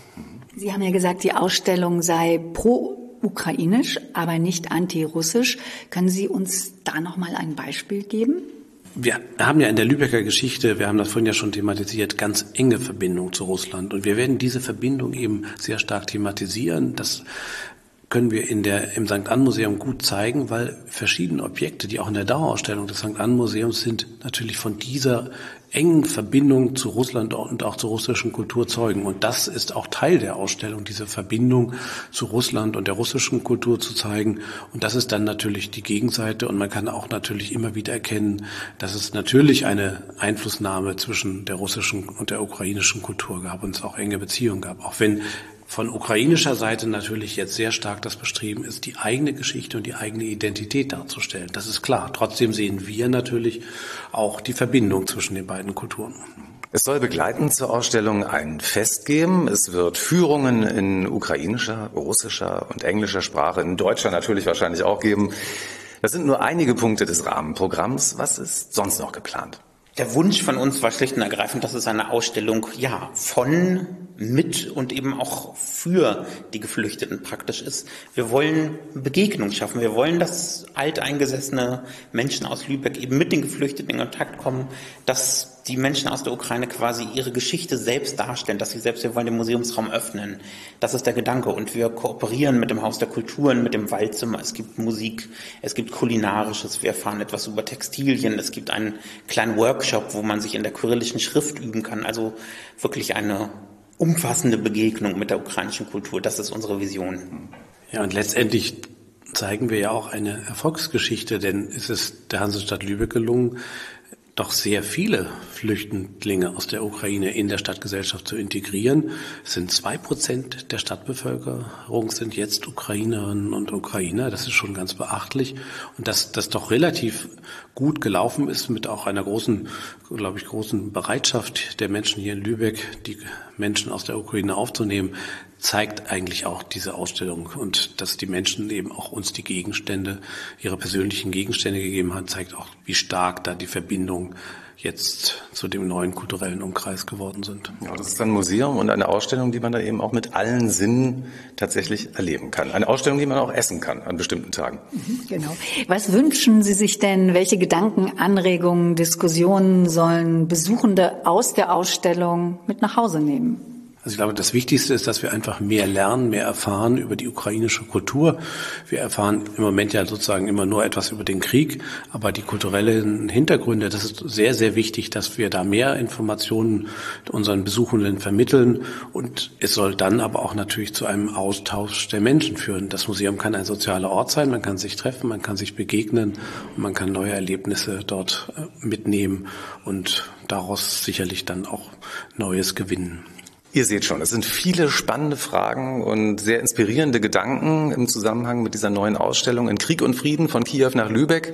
Sie haben ja gesagt, die Ausstellung sei pro-ukrainisch, aber nicht anti-russisch. Können Sie uns da noch mal ein Beispiel geben? Wir haben ja in der Lübecker Geschichte, wir haben das vorhin ja schon thematisiert, ganz enge Verbindung zu Russland. Und wir werden diese Verbindung eben sehr stark thematisieren. Das können wir in der, im St. Ann Museum gut zeigen, weil verschiedene Objekte, die auch in der Dauerausstellung des St. Ann Museums sind, natürlich von dieser engen Verbindung zu Russland und auch zur russischen Kultur zeugen. Und das ist auch Teil der Ausstellung, diese Verbindung zu Russland und der russischen Kultur zu zeigen. Und das ist dann natürlich die Gegenseite. Und man kann auch natürlich immer wieder erkennen, dass es natürlich eine Einflussnahme zwischen der russischen und der ukrainischen Kultur gab und es auch enge Beziehungen gab. Auch wenn von ukrainischer Seite natürlich jetzt sehr stark das Bestreben ist, die eigene Geschichte und die eigene Identität darzustellen. Das ist klar. Trotzdem sehen wir natürlich auch die Verbindung zwischen den beiden Kulturen. Es soll begleitend zur Ausstellung ein Fest geben. Es wird Führungen in ukrainischer, russischer und englischer Sprache, in deutscher natürlich wahrscheinlich auch geben. Das sind nur einige Punkte des Rahmenprogramms. Was ist sonst noch geplant? Der Wunsch von uns war schlicht und ergreifend, dass es eine Ausstellung, ja, von, mit und eben auch für die Geflüchteten praktisch ist. Wir wollen Begegnung schaffen. Wir wollen, dass alteingesessene Menschen aus Lübeck eben mit den Geflüchteten in Kontakt kommen, dass die Menschen aus der Ukraine quasi ihre Geschichte selbst darstellen, dass sie selbst, wir wollen den Museumsraum öffnen. Das ist der Gedanke. Und wir kooperieren mit dem Haus der Kulturen, mit dem Waldzimmer. Es gibt Musik, es gibt Kulinarisches, wir erfahren etwas über Textilien, es gibt einen kleinen Workshop, wo man sich in der kyrillischen Schrift üben kann. Also wirklich eine umfassende Begegnung mit der ukrainischen Kultur. Das ist unsere Vision. Ja, und letztendlich zeigen wir ja auch eine Erfolgsgeschichte, denn es ist der Hansestadt Lübeck gelungen, doch sehr viele Flüchtlinge aus der Ukraine in der Stadtgesellschaft zu integrieren. Es sind zwei Prozent der Stadtbevölkerung sind jetzt Ukrainerinnen und Ukrainer. Das ist schon ganz beachtlich. Und dass das doch relativ gut gelaufen ist mit auch einer großen, glaube ich, großen Bereitschaft der Menschen hier in Lübeck, die Menschen aus der Ukraine aufzunehmen, zeigt eigentlich auch diese Ausstellung und dass die Menschen eben auch uns die Gegenstände, ihre persönlichen Gegenstände gegeben haben, zeigt auch, wie stark da die Verbindung jetzt zu dem neuen kulturellen Umkreis geworden sind. Ja, das ist ein Museum und eine Ausstellung, die man da eben auch mit allen Sinnen tatsächlich erleben kann. Eine Ausstellung, die man auch essen kann an bestimmten Tagen. Mhm, genau. Was wünschen Sie sich denn? Welche Gedanken, Anregungen, Diskussionen sollen Besuchende aus der Ausstellung mit nach Hause nehmen? Also ich glaube, das Wichtigste ist, dass wir einfach mehr lernen, mehr erfahren über die ukrainische Kultur. Wir erfahren im Moment ja sozusagen immer nur etwas über den Krieg, aber die kulturellen Hintergründe, das ist sehr, sehr wichtig, dass wir da mehr Informationen unseren Besuchenden vermitteln. Und es soll dann aber auch natürlich zu einem Austausch der Menschen führen. Das Museum kann ein sozialer Ort sein, man kann sich treffen, man kann sich begegnen und man kann neue Erlebnisse dort äh, mitnehmen und daraus sicherlich dann auch Neues gewinnen. Ihr seht schon, es sind viele spannende Fragen und sehr inspirierende Gedanken im Zusammenhang mit dieser neuen Ausstellung in Krieg und Frieden von Kiew nach Lübeck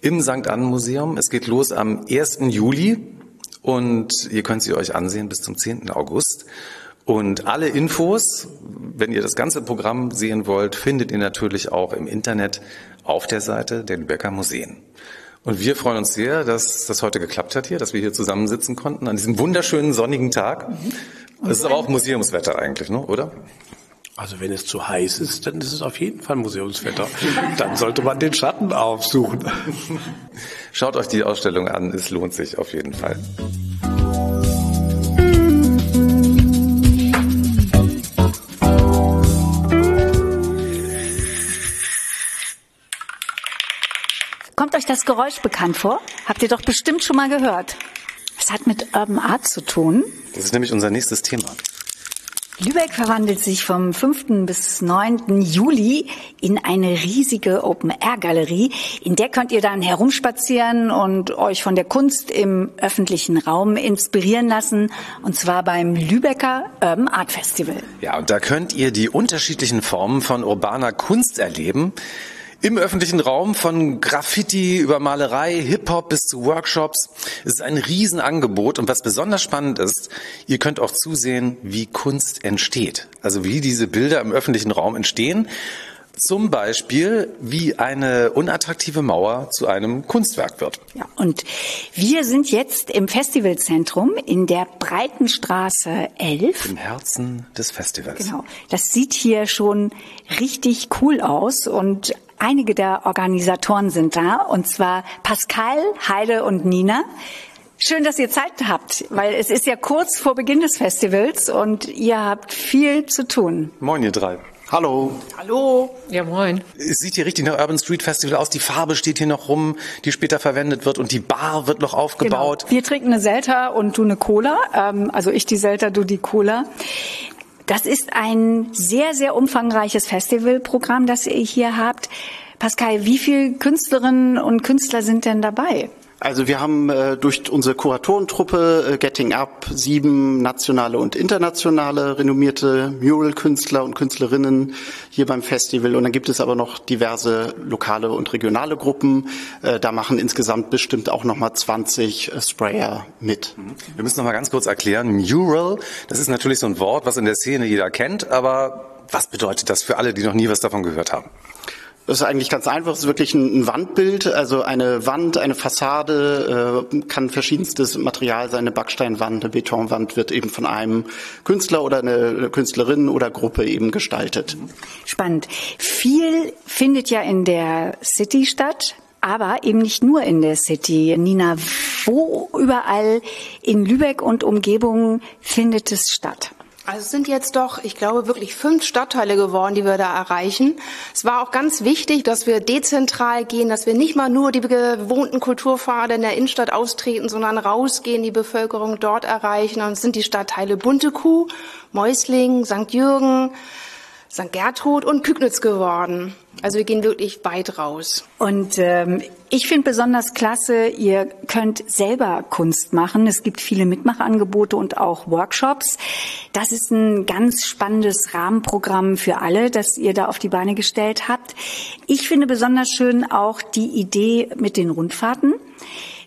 im St. Ann Museum. Es geht los am 1. Juli und ihr könnt sie euch ansehen bis zum 10. August. Und alle Infos, wenn ihr das ganze Programm sehen wollt, findet ihr natürlich auch im Internet auf der Seite der Lübecker Museen. Und wir freuen uns sehr, dass das heute geklappt hat hier, dass wir hier zusammensitzen konnten an diesem wunderschönen sonnigen Tag. Mhm. Das ist aber auch Museumswetter eigentlich, ne? oder? Also wenn es zu heiß ist, dann ist es auf jeden Fall Museumswetter. dann sollte man den Schatten aufsuchen. Schaut euch die Ausstellung an, es lohnt sich auf jeden Fall. Das Geräusch bekannt vor? Habt ihr doch bestimmt schon mal gehört. Es hat mit Urban Art zu tun. Das ist nämlich unser nächstes Thema. Lübeck verwandelt sich vom 5. bis 9. Juli in eine riesige Open-Air-Galerie. In der könnt ihr dann herumspazieren und euch von der Kunst im öffentlichen Raum inspirieren lassen. Und zwar beim Lübecker Urban Art Festival. Ja, und da könnt ihr die unterschiedlichen Formen von urbaner Kunst erleben. Im öffentlichen Raum von Graffiti über Malerei, Hip-Hop bis zu Workshops. Es ist ein Riesenangebot und was besonders spannend ist, ihr könnt auch zusehen, wie Kunst entsteht. Also wie diese Bilder im öffentlichen Raum entstehen. Zum Beispiel, wie eine unattraktive Mauer zu einem Kunstwerk wird. Ja, und wir sind jetzt im Festivalzentrum in der Breitenstraße 11. Im Herzen des Festivals. Genau. Das sieht hier schon richtig cool aus und einige der Organisatoren sind da, und zwar Pascal, Heide und Nina. Schön, dass ihr Zeit habt, weil es ist ja kurz vor Beginn des Festivals und ihr habt viel zu tun. Moin, ihr drei. Hallo. Hallo. Ja, moin. Es sieht hier richtig nach Urban Street Festival aus. Die Farbe steht hier noch rum, die später verwendet wird und die Bar wird noch aufgebaut. Genau. Wir trinken eine Selta und du eine Cola. Ähm, also ich die Selta, du die Cola. Das ist ein sehr, sehr umfangreiches Festivalprogramm, das ihr hier habt. Pascal, wie viele Künstlerinnen und Künstler sind denn dabei? Also wir haben äh, durch unsere Kuratorentruppe äh, Getting Up sieben nationale und internationale renommierte Mural-Künstler und Künstlerinnen hier beim Festival. Und dann gibt es aber noch diverse lokale und regionale Gruppen. Äh, da machen insgesamt bestimmt auch nochmal 20 äh, Sprayer mit. Wir müssen noch mal ganz kurz erklären. Mural, das ist natürlich so ein Wort, was in der Szene jeder kennt, aber was bedeutet das für alle, die noch nie was davon gehört haben? Das ist eigentlich ganz einfach. Es ist wirklich ein, Wandbild, also eine Wand, eine Fassade, äh, kann verschiedenstes Material sein. Eine Backsteinwand, eine Betonwand wird eben von einem Künstler oder eine Künstlerin oder Gruppe eben gestaltet. Spannend. Viel findet ja in der City statt. Aber eben nicht nur in der City. Nina, wo überall in Lübeck und Umgebung findet es statt? Also es sind jetzt doch, ich glaube, wirklich fünf Stadtteile geworden, die wir da erreichen. Es war auch ganz wichtig, dass wir dezentral gehen, dass wir nicht mal nur die gewohnten Kulturpfade in der Innenstadt austreten, sondern rausgehen, die Bevölkerung dort erreichen. Und es sind die Stadtteile Bunte Kuh, Mäusling, St. Jürgen, St. Gertrud und Kügnitz geworden. Also wir gehen wirklich weit raus. Und ähm, ich finde besonders klasse, ihr könnt selber Kunst machen. Es gibt viele Mitmachangebote und auch Workshops. Das ist ein ganz spannendes Rahmenprogramm für alle, das ihr da auf die Beine gestellt habt. Ich finde besonders schön auch die Idee mit den Rundfahrten.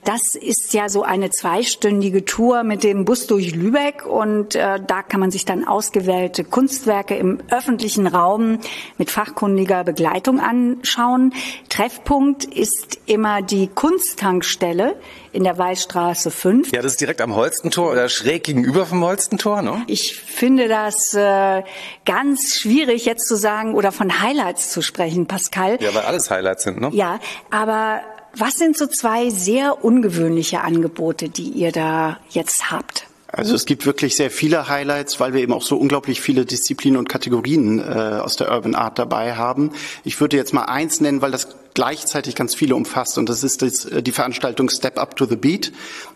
Das ist ja so eine zweistündige Tour mit dem Bus durch Lübeck und äh, da kann man sich dann ausgewählte Kunstwerke im öffentlichen Raum mit fachkundiger Begleitung anschauen. Treffpunkt ist immer die Kunsttankstelle in der Weißstraße 5. Ja, das ist direkt am Holstentor oder schräg gegenüber vom Holstentor, ne? Ich finde das äh, ganz schwierig jetzt zu sagen oder von Highlights zu sprechen, Pascal. Ja, weil alles Highlights sind, ne? Ja, aber was sind so zwei sehr ungewöhnliche Angebote, die ihr da jetzt habt? Also es gibt wirklich sehr viele Highlights, weil wir eben auch so unglaublich viele Disziplinen und Kategorien äh, aus der Urban Art dabei haben. Ich würde jetzt mal eins nennen, weil das gleichzeitig ganz viele umfasst. Und das ist äh, die Veranstaltung Step Up to the Beat.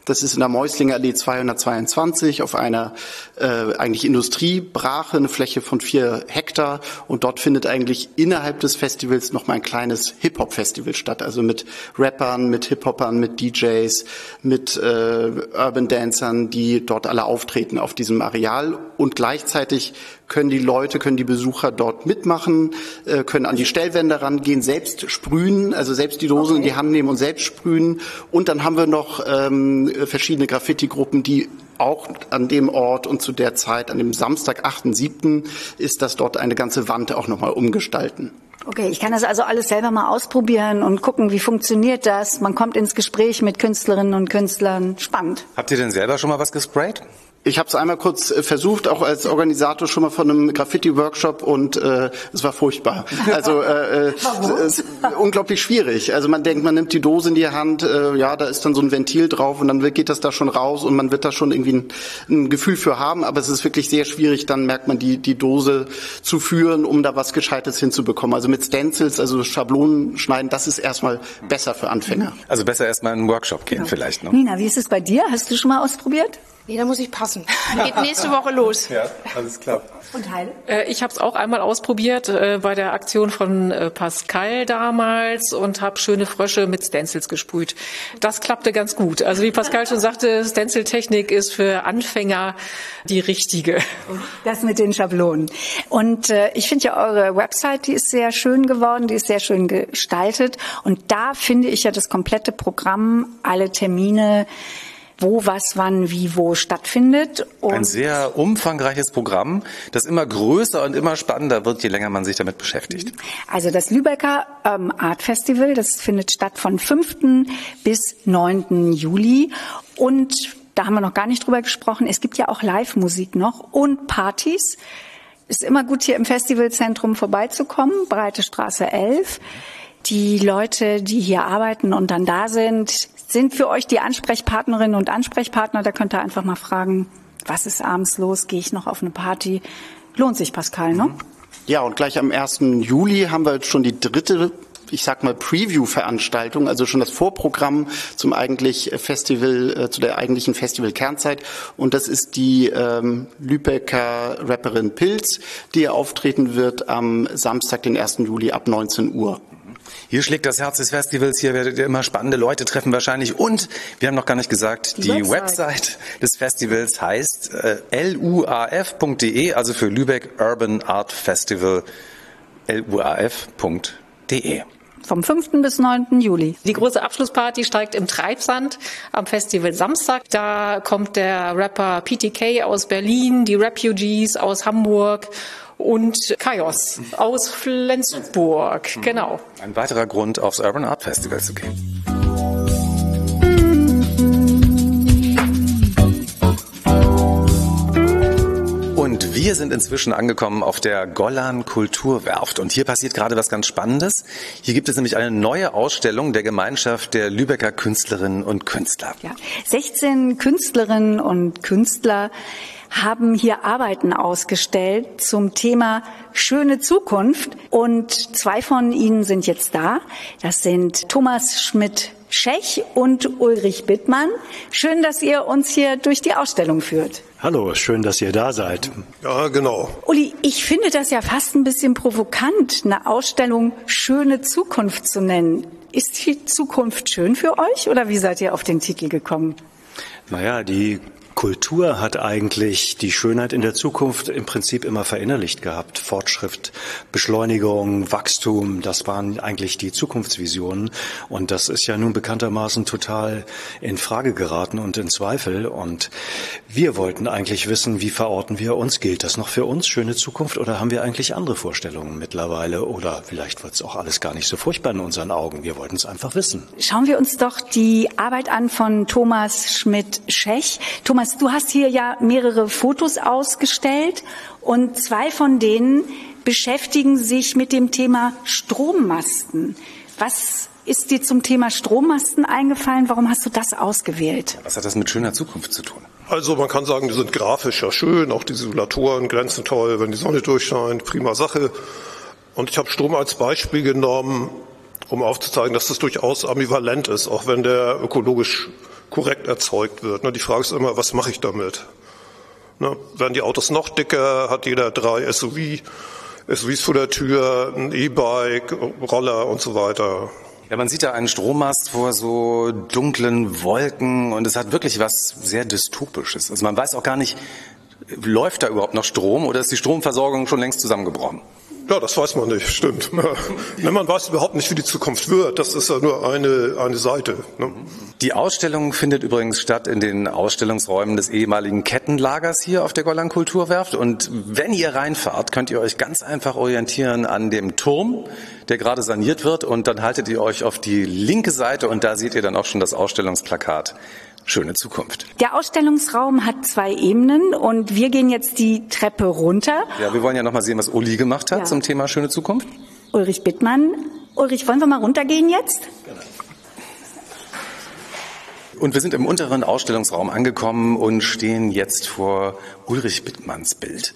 Das ist in der Mäuslinger Allee 222 auf einer äh, eigentlich Industriebrache, eine Fläche von vier Hektar. Und dort findet eigentlich innerhalb des Festivals noch mal ein kleines Hip-Hop-Festival statt, also mit Rappern, mit Hip-Hopern, mit DJs, mit äh, Urban Dancern, die dort alle auftreten auf diesem Areal. Und gleichzeitig können die Leute, können die Besucher dort mitmachen, äh, können an die Stellwände rangehen, selbst sprühen, also selbst die Dosen okay. in die Hand nehmen und selbst sprühen. Und dann haben wir noch ähm, verschiedene Graffiti-Gruppen, die auch an dem Ort und zu der Zeit, an dem Samstag, 8.7., ist das dort eine ganze Wand auch nochmal umgestalten. Okay, ich kann das also alles selber mal ausprobieren und gucken, wie funktioniert das. Man kommt ins Gespräch mit Künstlerinnen und Künstlern. Spannend. Habt ihr denn selber schon mal was gesprayt? Ich habe es einmal kurz äh, versucht, auch als Organisator schon mal von einem Graffiti-Workshop und äh, es war furchtbar. Also äh, äh, es, unglaublich schwierig. Also man denkt, man nimmt die Dose in die Hand, äh, ja, da ist dann so ein Ventil drauf und dann geht das da schon raus und man wird da schon irgendwie ein, ein Gefühl für haben, aber es ist wirklich sehr schwierig, dann merkt man die, die Dose zu führen, um da was Gescheites hinzubekommen. Also mit Stencils, also Schablonen schneiden, das ist erstmal besser für Anfänger. Also besser erstmal in einen Workshop gehen genau. vielleicht. Ne? Nina, wie ist es bei dir? Hast du schon mal ausprobiert? Nee, da muss ich passen. Geht nächste Woche los. Ja, alles klar. Und Heil? Äh, ich habe es auch einmal ausprobiert äh, bei der Aktion von äh, Pascal damals und habe schöne Frösche mit Stencils gesprüht. Das klappte ganz gut. Also wie Pascal schon sagte, Stencil-Technik ist für Anfänger die richtige. Das mit den Schablonen. Und ich finde ja eure Website, die ist sehr schön geworden, die ist sehr schön gestaltet. Und da finde ich ja das komplette Programm, alle Termine, wo was wann wie wo stattfindet. Und Ein sehr umfangreiches Programm, das immer größer und immer spannender wird, je länger man sich damit beschäftigt. Also das Lübecker ähm, Art Festival, das findet statt von 5. bis 9. Juli und da haben wir noch gar nicht drüber gesprochen. Es gibt ja auch Live-Musik noch und Partys. Ist immer gut, hier im Festivalzentrum vorbeizukommen, Breite Straße 11. Die Leute, die hier arbeiten und dann da sind, sind für euch die Ansprechpartnerinnen und Ansprechpartner. Da könnt ihr einfach mal fragen, was ist abends los? Gehe ich noch auf eine Party? Lohnt sich, Pascal, ne? Ja, und gleich am 1. Juli haben wir jetzt schon die dritte ich sag mal Preview-Veranstaltung, also schon das Vorprogramm zum eigentlich Festival, äh, zu der eigentlichen Festival-Kernzeit. Und das ist die ähm, Lübecker Rapperin Pilz, die auftreten wird am Samstag, den 1. Juli ab 19 Uhr. Hier schlägt das Herz des Festivals, hier werdet ihr immer spannende Leute treffen wahrscheinlich. Und wir haben noch gar nicht gesagt, die, die Website. Website. des Festivals heißt äh, luaf.de, also für Lübeck Urban Art Festival luaf.de vom 5. bis 9. Juli. Die große Abschlussparty steigt im Treibsand am Festival Samstag. Da kommt der Rapper PTK aus Berlin, die Refugees aus Hamburg und Kaios aus Flensburg. Genau. Ein weiterer Grund, aufs Urban Art Festival zu gehen. Und wir sind inzwischen angekommen auf der Gollan Kulturwerft. Und hier passiert gerade was ganz Spannendes. Hier gibt es nämlich eine neue Ausstellung der Gemeinschaft der Lübecker Künstlerinnen und Künstler. Ja, 16 Künstlerinnen und Künstler haben hier Arbeiten ausgestellt zum Thema schöne Zukunft. Und zwei von ihnen sind jetzt da. Das sind Thomas Schmidt Schech und Ulrich Bittmann. Schön, dass ihr uns hier durch die Ausstellung führt. Hallo, schön, dass ihr da seid. Ja, genau. Uli, ich finde das ja fast ein bisschen provokant, eine Ausstellung Schöne Zukunft zu nennen. Ist die Zukunft schön für euch oder wie seid ihr auf den Titel gekommen? Naja, die Kultur hat eigentlich die Schönheit in der Zukunft im Prinzip immer verinnerlicht gehabt. Fortschritt, Beschleunigung, Wachstum, das waren eigentlich die Zukunftsvisionen. Und das ist ja nun bekanntermaßen total in Frage geraten und in Zweifel. Und wir wollten eigentlich wissen, wie verorten wir uns? Gilt das noch für uns, schöne Zukunft? Oder haben wir eigentlich andere Vorstellungen mittlerweile? Oder vielleicht wird es auch alles gar nicht so furchtbar in unseren Augen. Wir wollten es einfach wissen. Schauen wir uns doch die Arbeit an von Thomas Schmidt-Schech. Thomas Thomas, du hast hier ja mehrere Fotos ausgestellt und zwei von denen beschäftigen sich mit dem Thema Strommasten. Was ist dir zum Thema Strommasten eingefallen? Warum hast du das ausgewählt? Was hat das mit schöner Zukunft zu tun? Also man kann sagen, die sind grafisch ja schön, auch die Isolatoren glänzen toll, wenn die Sonne durchscheint, prima Sache. Und ich habe Strom als Beispiel genommen, um aufzuzeigen, dass das durchaus ambivalent ist, auch wenn der ökologisch korrekt erzeugt wird. Die Frage ist immer, was mache ich damit? Werden die Autos noch dicker? Hat jeder drei SUV, SUVs vor der Tür, ein E-Bike, Roller und so weiter? Ja, man sieht da einen Strommast vor so dunklen Wolken und es hat wirklich was sehr Dystopisches. Also man weiß auch gar nicht, läuft da überhaupt noch Strom oder ist die Stromversorgung schon längst zusammengebrochen? Ja, das weiß man nicht, stimmt. Wenn man weiß überhaupt nicht, wie die Zukunft wird, das ist ja nur eine, eine Seite. Ne? Die Ausstellung findet übrigens statt in den Ausstellungsräumen des ehemaligen Kettenlagers hier auf der Golland Kulturwerft. Und wenn ihr reinfahrt, könnt ihr euch ganz einfach orientieren an dem Turm, der gerade saniert wird. Und dann haltet ihr euch auf die linke Seite und da seht ihr dann auch schon das Ausstellungsplakat Schöne Zukunft. Der Ausstellungsraum hat zwei Ebenen und wir gehen jetzt die Treppe runter. Ja, wir wollen ja noch mal sehen, was Uli gemacht hat Ja. zum Thema schöne Zukunft. Ulrich Bittmann. Ulrich, wollen wir mal runtergehen jetzt? Und wir sind im unteren Ausstellungsraum angekommen und stehen jetzt vor Ulrich Bittmanns Bild.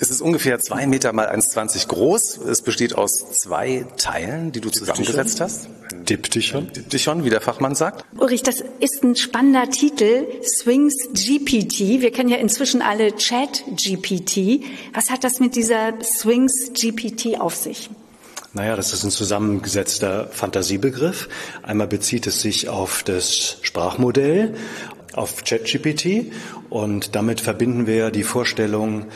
Es ist ungefähr zwei Meter mal 1,20 groß. Es besteht aus zwei Teilen, die du zusammengesetzt hast. Diptychon. Diptychon, wie der Fachmann sagt. Ulrich, das ist ein spannender Titel, Swings GPT. Wir kennen ja inzwischen alle Chat GPT. Was hat das mit dieser Swings GPT auf sich? Naja, das ist ein zusammengesetzter Fantasiebegriff. Einmal bezieht es sich auf das Sprachmodell, auf ChatGPT und damit verbinden wir die Vorstellung,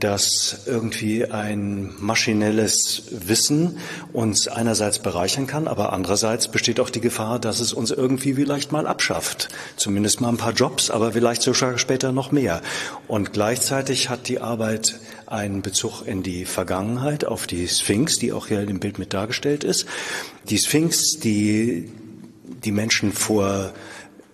dass irgendwie ein maschinelles Wissen uns einerseits bereichern kann, aber andererseits besteht auch die Gefahr, dass es uns irgendwie vielleicht mal abschafft. Zumindest mal ein paar Jobs, aber vielleicht sogar später noch mehr. Und gleichzeitig hat die Arbeit einen Bezug in die Vergangenheit, auf die Sphinx, die auch hier im Bild mit dargestellt ist. Die Sphinx, die die Menschen vor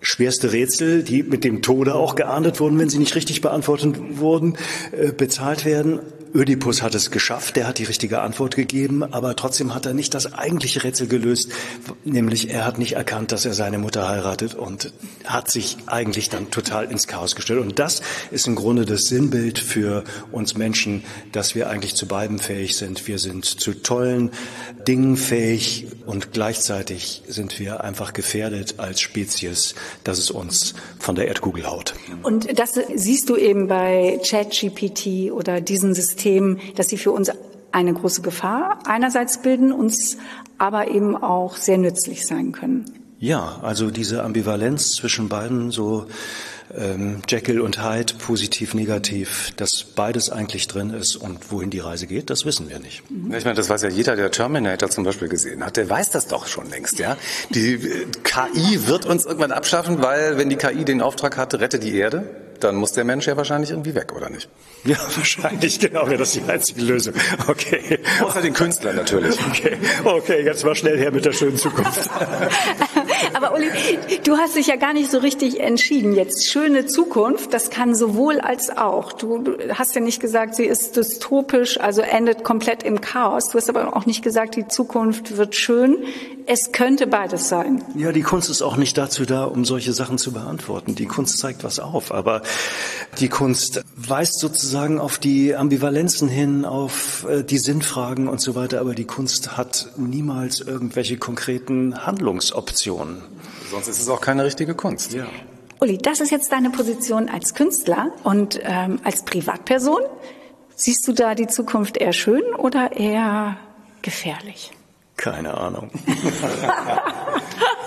schwerste Rätsel, die mit dem Tode auch geahndet wurden, wenn sie nicht richtig beantwortet wurden, äh, bezahlt werden. Ödipus hat es geschafft, der hat die richtige Antwort gegeben, aber trotzdem hat er nicht das eigentliche Rätsel gelöst, nämlich er hat nicht erkannt, dass er seine Mutter heiratet und hat sich eigentlich dann total ins Chaos gestellt. Und das ist im Grunde das Sinnbild für uns Menschen, dass wir eigentlich zu beidem fähig sind. Wir sind zu tollen Dingen fähig und gleichzeitig sind wir einfach gefährdet als Spezies, dass es uns von der Erdkugel haut. Und das siehst du eben bei ChatGPT oder diesen Systemen, dass sie für uns eine große Gefahr einerseits bilden, uns aber eben auch sehr nützlich sein können. Ja, also diese Ambivalenz zwischen beiden, so ähm, Jekyll und Hyde, positiv, negativ, dass beides eigentlich drin ist und wohin die Reise geht, das wissen wir nicht. Ich meine, das weiß ja jeder, der Terminator zum Beispiel gesehen hat. Der weiß das doch schon längst, ja. Die äh, KI wird uns irgendwann abschaffen, weil wenn die KI den Auftrag hatte, rette die Erde, dann muss der Mensch ja wahrscheinlich irgendwie weg, oder nicht? Ja, wahrscheinlich, genau, wäre das die einzige Lösung. Okay. Außer den Künstlern natürlich. Okay, okay, jetzt mal schnell her mit der schönen Zukunft. Aber Uli, du hast dich ja gar nicht so richtig entschieden jetzt. Schöne Zukunft, das kann sowohl als auch. Du, du hast ja nicht gesagt, sie ist dystopisch, also endet komplett im Chaos. Du hast aber auch nicht gesagt, die Zukunft wird schön. Es könnte beides sein. Ja, die Kunst ist auch nicht dazu da, um solche Sachen zu beantworten. Die Kunst zeigt was auf, aber die Kunst weist sozusagen auf die Ambivalenzen hin, auf äh, die Sinnfragen und so weiter, aber die Kunst hat niemals irgendwelche konkreten Handlungsoptionen. Sonst ist es auch keine richtige Kunst. Ja. Uli, das ist jetzt deine Position als Künstler und ähm, als Privatperson. Siehst du da die Zukunft eher schön oder eher gefährlich? Keine Ahnung.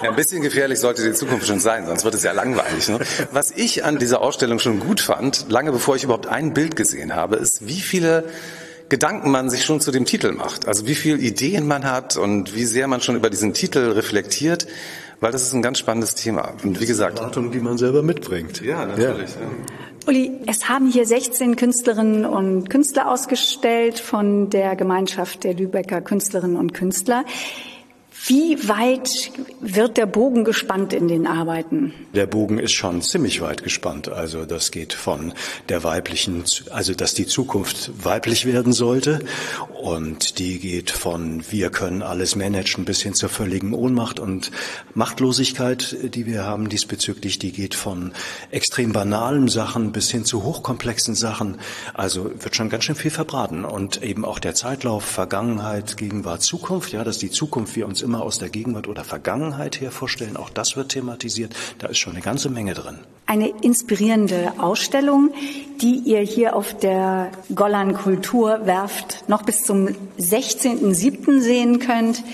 Ja, ein bisschen gefährlich sollte die Zukunft schon sein, sonst wird es ja langweilig. Ne? Was ich an dieser Ausstellung schon gut fand, lange bevor ich überhaupt ein Bild gesehen habe, ist, wie viele Gedanken man sich schon zu dem Titel macht. Also wie viele Ideen man hat und wie sehr man schon über diesen Titel reflektiert, weil das ist ein ganz spannendes Thema. Und wie gesagt. Erwartungen, die man selber mitbringt. Ja, natürlich. Ja. Uli, es haben hier 16 Künstlerinnen und Künstler ausgestellt von der Gemeinschaft der Lübecker Künstlerinnen und Künstler. Wie weit wird der Bogen gespannt in den Arbeiten? Der Bogen ist schon ziemlich weit gespannt. Also das geht von der weiblichen, also dass die Zukunft weiblich werden sollte und die geht von wir können alles managen bis hin zur völligen Ohnmacht und Machtlosigkeit, die wir haben diesbezüglich. Die geht von extrem banalen Sachen bis hin zu hochkomplexen Sachen. Also wird schon ganz schön viel verbraten und eben auch der Zeitlauf Vergangenheit, Gegenwart, Zukunft. Ja, dass die Zukunft wir uns immer aus der Gegenwart oder Vergangenheit her vorstellen. Auch das wird thematisiert. Da ist schon eine ganze Menge drin. Eine inspirierende Ausstellung, die ihr hier auf der Gollan Kulturwerft noch bis zum 16.07. sehen könnt.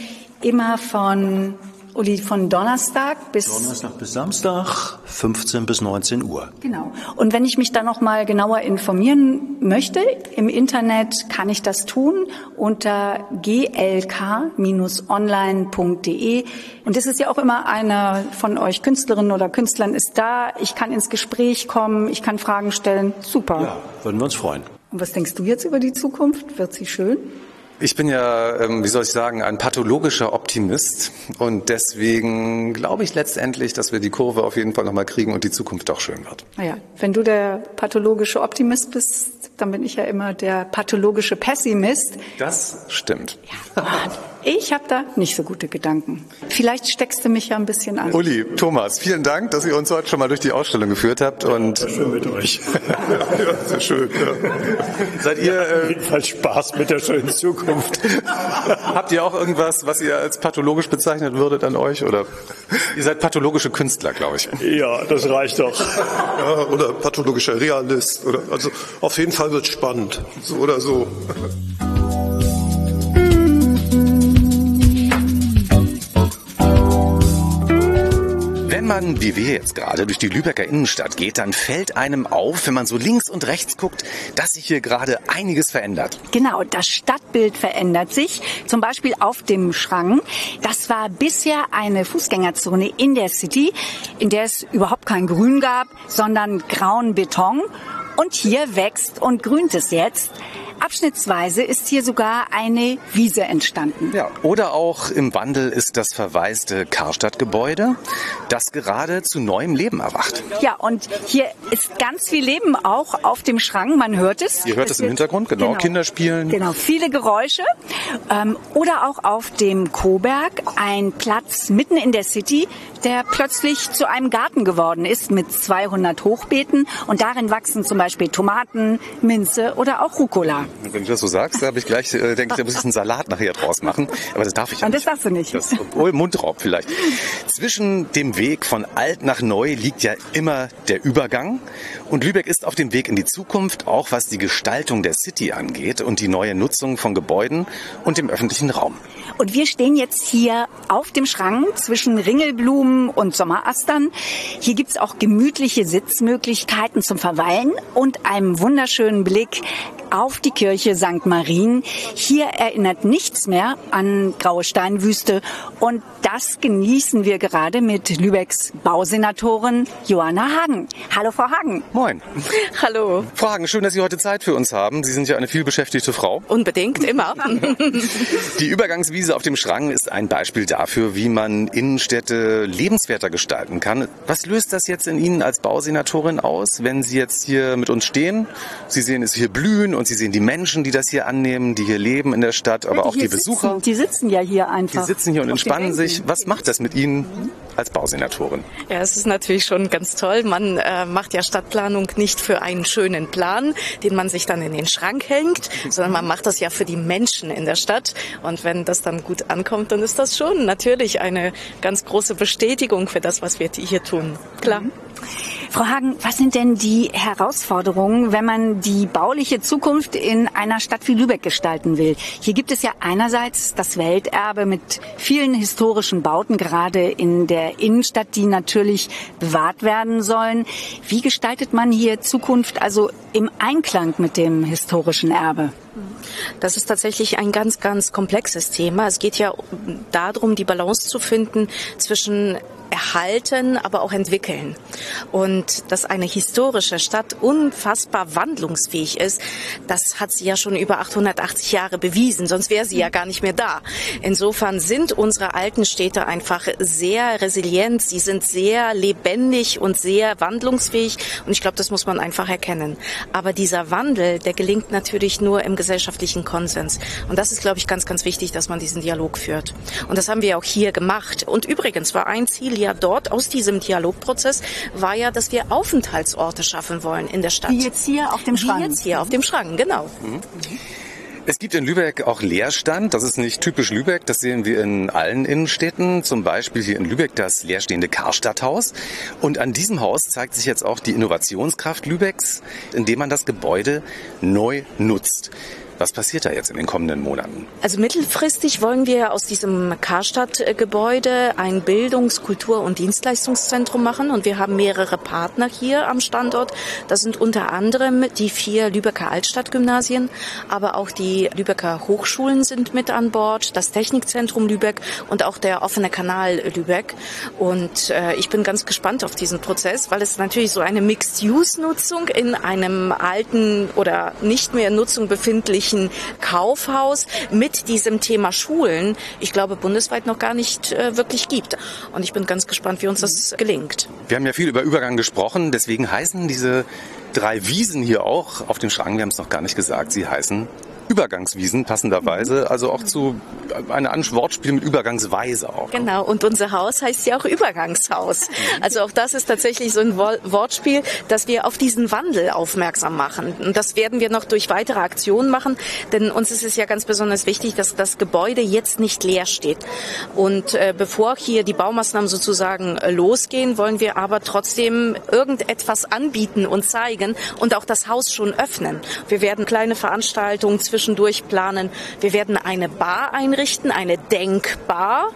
Immer von Uli von Donnerstag bis Donnerstag bis Samstag, 15 bis 19 Uhr. Genau. Und wenn ich mich da noch mal genauer informieren möchte, im Internet kann ich das tun unter glk-online.de. Und es ist ja auch immer einer von euch Künstlerinnen oder Künstlern ist da. Ich kann ins Gespräch kommen, ich kann Fragen stellen. Super. Ja, würden wir uns freuen. Und was denkst du jetzt über die Zukunft? Wird sie schön? Ich bin ja, ähm, wie soll ich sagen, ein pathologischer Optimist und deswegen glaube ich letztendlich, dass wir die Kurve auf jeden Fall nochmal kriegen und die Zukunft auch schön wird. Naja, wenn du der pathologische Optimist bist, dann bin ich ja immer der pathologische Pessimist. Das stimmt. Ja, ich habe da nicht so gute Gedanken. Vielleicht steckst du mich ja ein bisschen an. Uli, Thomas, vielen Dank, dass ihr uns heute schon mal durch die Ausstellung geführt habt und schön mit euch. ja, sehr schön. Ja. Seid ihr äh, jedenfalls Spaß mit der schönen Zukunft. Habt ihr auch irgendwas, was ihr als pathologisch bezeichnet würdet an euch oder ihr seid pathologische Künstler, glaube ich. Ja, das reicht doch. Ja, oder pathologischer Realist oder also auf jeden Fall wird spannend, so oder so. Wenn man, wie wir jetzt gerade, durch die Lübecker Innenstadt geht, dann fällt einem auf, wenn man so links und rechts guckt, dass sich hier gerade einiges verändert. Genau, das Stadtbild verändert sich. Zum Beispiel auf dem Schrang. Das war bisher eine Fußgängerzone in der City, in der es überhaupt kein Grün gab, sondern grauen Beton. Und hier wächst und grünt es jetzt. Abschnittsweise ist hier sogar eine Wiese entstanden. Ja, oder auch im Wandel ist das verwaiste Karstadtgebäude, das gerade zu neuem Leben erwacht. Ja, und hier ist ganz viel Leben auch auf dem Schrank. Man hört es. Ihr hört es, im Hintergrund, genau. genau. Kinder spielen. Genau, viele Geräusche. Ähm, oder auch auf dem Koberg, ein Platz mitten in der City, der plötzlich zu einem Garten geworden ist mit 200 Hochbeeten. Und darin wachsen zum Beispiel Tomaten, Minze oder auch Rucola. Wenn du das so sagst, da habe ich gleich, äh, denke ich, da muss ich einen Salat nachher draus machen. Aber das darf ich ja Und das darfst du nicht. Das, obwohl Mundraub vielleicht. Zwischen dem Weg von alt nach neu liegt ja immer der Übergang. Und Lübeck ist auf dem Weg in die Zukunft, auch was die Gestaltung der City angeht und die neue Nutzung von Gebäuden und dem öffentlichen Raum. Und wir stehen jetzt hier auf dem Schrank zwischen Ringelblumen und Sommerastern. Hier gibt's auch gemütliche Sitzmöglichkeiten zum Verweilen und einen wunderschönen Blick auf die Kirche St. Marien. Hier erinnert nichts mehr an graue Steinwüste und das genießen wir gerade mit Lübecks Bausenatorin Johanna Hagen. Hallo Frau Hagen. Moin. Hallo. Frau Hagen, schön, dass Sie heute Zeit für uns haben. Sie sind ja eine vielbeschäftigte Frau. Unbedingt, immer. die Übergangswiese auf dem Schrang ist ein Beispiel dafür, wie man Innenstädte lebenswerter gestalten kann. Was löst das jetzt in Ihnen als Bausenatorin aus, wenn Sie jetzt hier mit uns stehen? Sie sehen es hier blühen und Sie sehen die Menschen, die das hier annehmen, die hier leben in der Stadt, aber ja, die auch die Besucher. Sitzen, die sitzen ja hier einfach. Die sitzen hier und entspannen sich. Was macht das mit Ihnen als Bausenatorin? Ja, es ist natürlich schon ganz toll. Man äh, macht ja Stadtplanung nicht für einen schönen Plan, den man sich dann in den Schrank hängt, sondern man macht das ja für die Menschen in der Stadt. Und wenn das dann gut ankommt, dann ist das schon natürlich eine ganz große Bestätigung für das, was wir hier tun. Klar. Mhm. Frau Hagen, was sind denn die Herausforderungen, wenn man die bauliche Zukunft in einer Stadt wie Lübeck gestalten will? Hier gibt es ja einerseits das Welterbe mit vielen historischen Bauten, gerade in der Innenstadt, die natürlich bewahrt werden sollen. Wie gestaltet man hier Zukunft also im Einklang mit dem historischen Erbe? Das ist tatsächlich ein ganz, ganz komplexes Thema. Es geht ja darum, die Balance zu finden zwischen erhalten, aber auch entwickeln. Und dass eine historische Stadt unfassbar wandlungsfähig ist, das hat sie ja schon über 880 Jahre bewiesen, sonst wäre sie ja gar nicht mehr da. Insofern sind unsere alten Städte einfach sehr resilient, sie sind sehr lebendig und sehr wandlungsfähig und ich glaube, das muss man einfach erkennen. Aber dieser Wandel, der gelingt natürlich nur im gesellschaftlichen Konsens. Und das ist, glaube ich, ganz, ganz wichtig, dass man diesen Dialog führt. Und das haben wir auch hier gemacht. Und übrigens war ein Ziel ja dort aus diesem Dialogprozess war ja, dass wir Aufenthaltsorte schaffen wollen in der Stadt. Wie jetzt hier auf dem Schrank. Wie jetzt hier auf dem Schrank, genau. Mhm. Es gibt in Lübeck auch Leerstand. Das ist nicht typisch Lübeck. Das sehen wir in allen Innenstädten. Zum Beispiel hier in Lübeck das leerstehende Karstadthaus. Und an diesem Haus zeigt sich jetzt auch die Innovationskraft Lübecks, indem man das Gebäude neu nutzt. Was passiert da jetzt in den kommenden Monaten? Also mittelfristig wollen wir aus diesem Karstadt-Gebäude ein Bildungs-, Kultur- und Dienstleistungszentrum machen und wir haben mehrere Partner hier am Standort. Das sind unter anderem die vier Lübecker Altstadtgymnasien, aber auch die Lübecker Hochschulen sind mit an Bord, das Technikzentrum Lübeck und auch der offene Kanal Lübeck. Und äh, ich bin ganz gespannt auf diesen Prozess, weil es natürlich so eine Mixed-Use-Nutzung in einem alten oder nicht mehr in Nutzung befindlichen öffentlichen Kaufhaus mit diesem Thema Schulen, ich glaube, bundesweit noch gar nicht äh, wirklich gibt. Und ich bin ganz gespannt, wie uns das gelingt. Wir haben ja viel über Übergang gesprochen, deswegen heißen diese drei Wiesen hier auch auf dem Schrank, wir haben es noch gar nicht gesagt, sie heißen Übergangswiesen passenderweise, also auch zu eine An- Wortspiel mit Übergangsweise auch. Genau, und unser Haus heißt ja auch Übergangshaus. Also auch das ist tatsächlich so ein Wortspiel, dass wir auf diesen Wandel aufmerksam machen. Und das werden wir noch durch weitere Aktionen machen, denn uns ist es ja ganz besonders wichtig, dass das Gebäude jetzt nicht leer steht. Und äh, bevor hier die Baumaßnahmen sozusagen äh, losgehen, wollen wir aber trotzdem irgendetwas anbieten und zeigen und auch das Haus schon öffnen. Wir werden kleine Veranstaltungen zwischendurch planen. Wir werden eine Bar einrichten, eine Denkbar.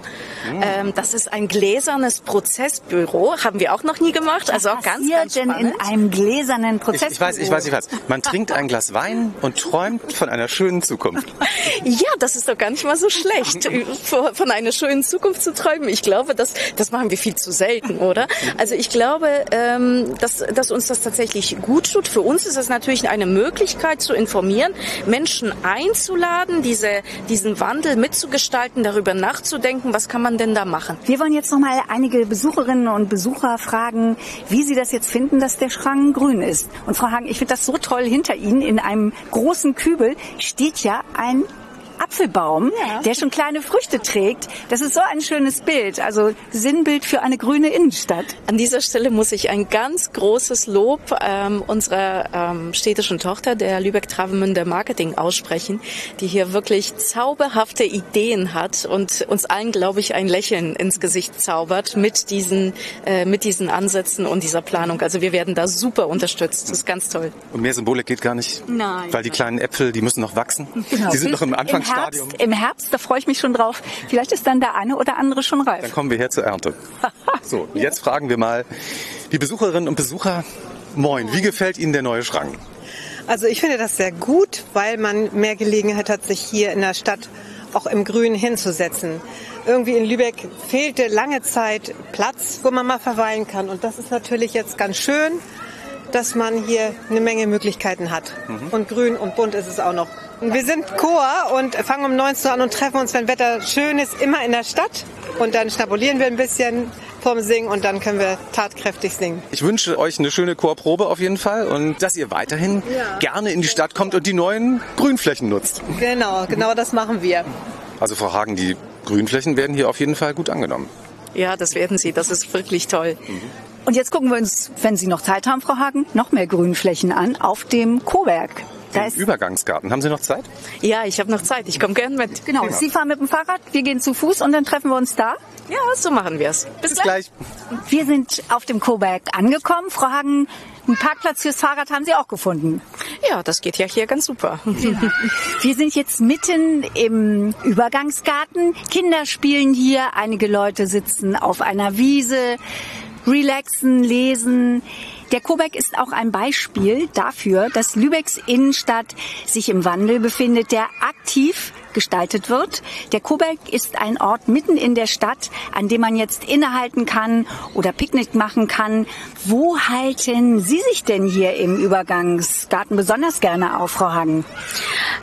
Mhm. Ähm, das ist ein gläsernes Prozessbüro. Haben wir auch noch nie gemacht. Also auch ganz, ganz denn in einem gläsernen Prozessbüro? Ich, ich weiß, ich weiß, ich weiß. Man trinkt ein Glas Wein und träumt von einer schönen Zukunft. ja, das ist doch gar nicht mal so schlecht, von einer schönen Zukunft zu träumen. Ich glaube, das, das machen wir viel zu selten, oder? Also ich glaube, ähm, dass, dass uns das tatsächlich gut tut. Für uns ist es natürlich eine Möglichkeit zu informieren, Menschen einzuladen, diese, diesen Wandel mitzugestalten, darüber nachzudenken, was kann man denn da machen. Wir wollen jetzt noch mal einige Besucherinnen und Besucher fragen, wie sie das jetzt finden, dass der Schrank grün ist. Und Frau Hagen, ich finde das so toll, hinter Ihnen in einem großen Kübel steht ja ein Apfelbaum, ja. der schon kleine Früchte trägt. Das ist so ein schönes Bild, also Sinnbild für eine grüne Innenstadt. An dieser Stelle muss ich ein ganz großes Lob ähm, unserer ähm, städtischen Tochter, der Lübeck-Travemünder Marketing, aussprechen, die hier wirklich zauberhafte Ideen hat und uns allen, glaube ich, ein Lächeln ins Gesicht zaubert mit diesen, äh, mit diesen Ansätzen und dieser Planung. Also wir werden da super unterstützt. Das ist ganz toll. Und mehr Symbolik geht gar nicht? Nein. Weil die kleinen Äpfel, die müssen noch wachsen? Genau. Die sind noch im Anfang Herbst, Im Herbst, da freue ich mich schon drauf. Vielleicht ist dann der eine oder andere schon reif. Dann kommen wir her zur Ernte. So, jetzt fragen wir mal die Besucherinnen und Besucher. Moin, wie gefällt Ihnen der neue Schrank? Also ich finde das sehr gut, weil man mehr Gelegenheit hat, sich hier in der Stadt auch im Grün hinzusetzen. Irgendwie in Lübeck fehlte lange Zeit Platz, wo man mal verweilen kann. Und das ist natürlich jetzt ganz schön, dass man hier eine Menge Möglichkeiten hat. Mhm. Und grün und bunt ist es auch noch. Wir sind Chor und fangen um 19 Uhr an und treffen uns, wenn Wetter schön ist, immer in der Stadt. Und dann schnabulieren wir ein bisschen vom Singen und dann können wir tatkräftig singen. Ich wünsche euch eine schöne Chorprobe auf jeden Fall und dass ihr weiterhin ja. gerne in die Stadt kommt und die neuen Grünflächen nutzt. Genau, genau das machen wir. Also Frau Hagen, die Grünflächen werden hier auf jeden Fall gut angenommen. Ja, das werden sie. Das ist wirklich toll. Mhm. Und jetzt gucken wir uns, wenn Sie noch Zeit haben, Frau Hagen, noch mehr Grünflächen an auf dem Cowerk. Da ist Übergangsgarten. Haben Sie noch Zeit? Ja, ich habe noch Zeit. Ich komme gern mit. Genau. genau. Sie fahren mit dem Fahrrad, wir gehen zu Fuß und dann treffen wir uns da. Ja, so machen wir es. Bis, Bis gleich. Wir sind auf dem Coburg angekommen. Frau Hagen, einen Parkplatz fürs Fahrrad haben Sie auch gefunden. Ja, das geht ja hier ganz super. Ja. Wir sind jetzt mitten im Übergangsgarten. Kinder spielen hier, einige Leute sitzen auf einer Wiese, relaxen, lesen. Der Coburg ist auch ein Beispiel dafür, dass Lübecks Innenstadt sich im Wandel befindet, der aktiv gestaltet wird. Der Coburg ist ein Ort mitten in der Stadt, an dem man jetzt innehalten kann oder Picknick machen kann. Wo halten Sie sich denn hier im Übergangsgarten besonders gerne auf, Frau Hagen?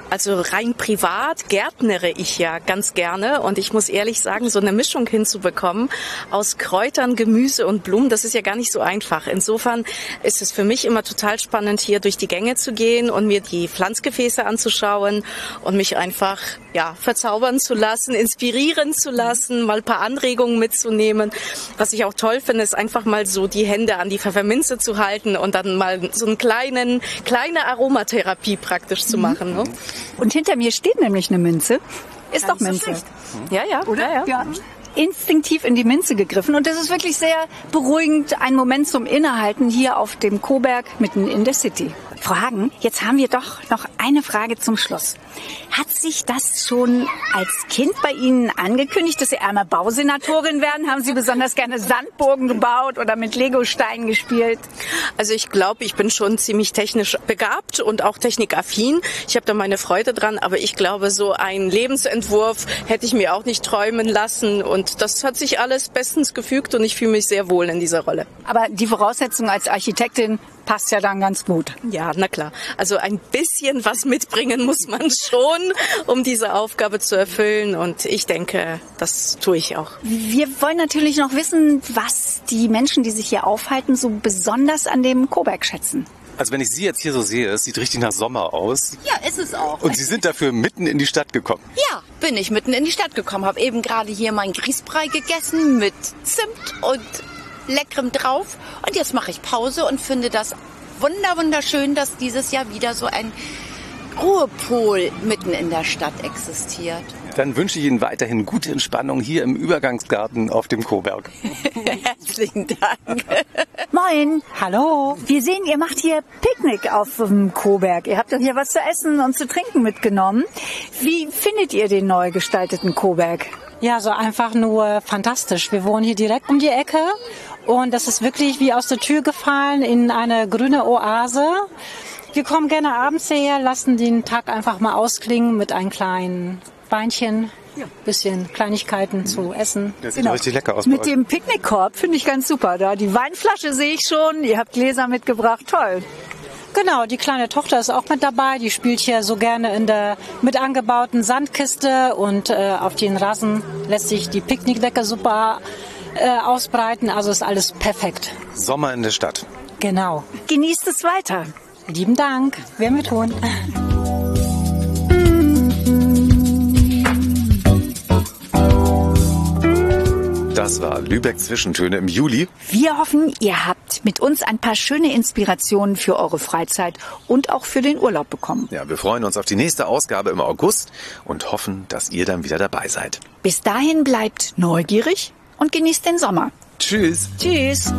Also rein privat gärtnere ich ja ganz gerne und ich muss ehrlich sagen, so eine Mischung hinzubekommen aus Kräutern, Gemüse und Blumen, das ist ja gar nicht so einfach. Insofern ist es für mich immer total spannend, hier durch die Gänge zu gehen und mir die Pflanzgefäße anzuschauen und mich einfach ja, verzaubern zu lassen, inspirieren zu lassen, mal ein paar Anregungen mitzunehmen. Was ich auch toll finde, ist einfach mal so die Hände an die Pfefferminze zu halten und dann mal so einen kleinen, kleine Aromatherapie praktisch zu mhm. machen. Ne? Und hinter mir steht nämlich eine Minze. Ist doch Minze. Ja, ja. Oder? Ja, ja. ja instinktiv in die Minze gegriffen und das ist wirklich sehr beruhigend, ein Moment zum Innehalten hier auf dem Coburg mitten in der City. Frau Hagen, jetzt haben wir doch noch eine Frage zum Schluss. Hat sich das schon als Kind bei Ihnen angekündigt, dass Sie einmal Bausenatorin werden? Haben Sie besonders gerne Sandburgen gebaut oder mit Legosteinen gespielt? Also ich glaube, ich bin schon ziemlich technisch begabt und auch technikaffin. Ich habe da meine Freude dran, aber ich glaube, so ein Lebensentwurf hätte ich mir auch nicht träumen lassen und das hat sich alles bestens gefügt und ich fühle mich sehr wohl in dieser Rolle. Aber die Voraussetzung als Architektin passt ja dann ganz gut. Ja, na klar. Also ein bisschen was mitbringen muss man schon, um diese Aufgabe zu erfüllen. Und ich denke, das tue ich auch. Wir wollen natürlich noch wissen, was die Menschen, die sich hier aufhalten, so besonders an dem Coburg schätzen. Also wenn ich Sie jetzt hier so sehe, es sieht richtig nach Sommer aus. Ja, ist es auch. Und Sie sind dafür mitten in die Stadt gekommen. Ja, bin ich mitten in die Stadt gekommen. Habe eben gerade hier meinen Grießbrei gegessen mit Zimt und leckerem drauf. Und jetzt mache ich Pause und finde das wunder wunderschön, dass dieses Jahr wieder so ein Ruhepol mitten in der Stadt existiert. Dann wünsche ich Ihnen weiterhin gute Entspannung hier im Übergangsgarten auf dem Coberg. Herzlichen Dank. Moin. Hallo. Wir sehen, ihr macht hier Picknick auf dem Coberg. Ihr habt doch hier was zu essen und zu trinken mitgenommen. Wie findet ihr den neu gestalteten Coberg? Ja, so einfach nur fantastisch. Wir wohnen hier direkt um die Ecke und das ist wirklich wie aus der Tür gefallen in eine grüne Oase. Wir kommen gerne abends hierher, lassen den Tag einfach mal ausklingen mit einem kleinen Weinchen, bisschen Kleinigkeiten zu essen. Das sieht richtig lecker aus. Mit dem Picknickkorb finde ich ganz super. Da die Weinflasche sehe ich schon. Ihr habt Gläser mitgebracht. Toll. Genau, die kleine Tochter ist auch mit dabei. Die spielt hier so gerne in der mit angebauten Sandkiste und äh, auf den Rasen lässt sich die Picknickdecke super äh, ausbreiten. Also ist alles perfekt. Sommer in der Stadt. Genau. Genießt es weiter. Lieben Dank. Werden wir tun. Das war Lübeck Zwischentöne im Juli. Wir hoffen, ihr habt mit uns ein paar schöne Inspirationen für eure Freizeit und auch für den Urlaub bekommen. Ja, wir freuen uns auf die nächste Ausgabe im August und hoffen, dass ihr dann wieder dabei seid. Bis dahin bleibt neugierig und genießt den Sommer. Tschüss. Tschüss.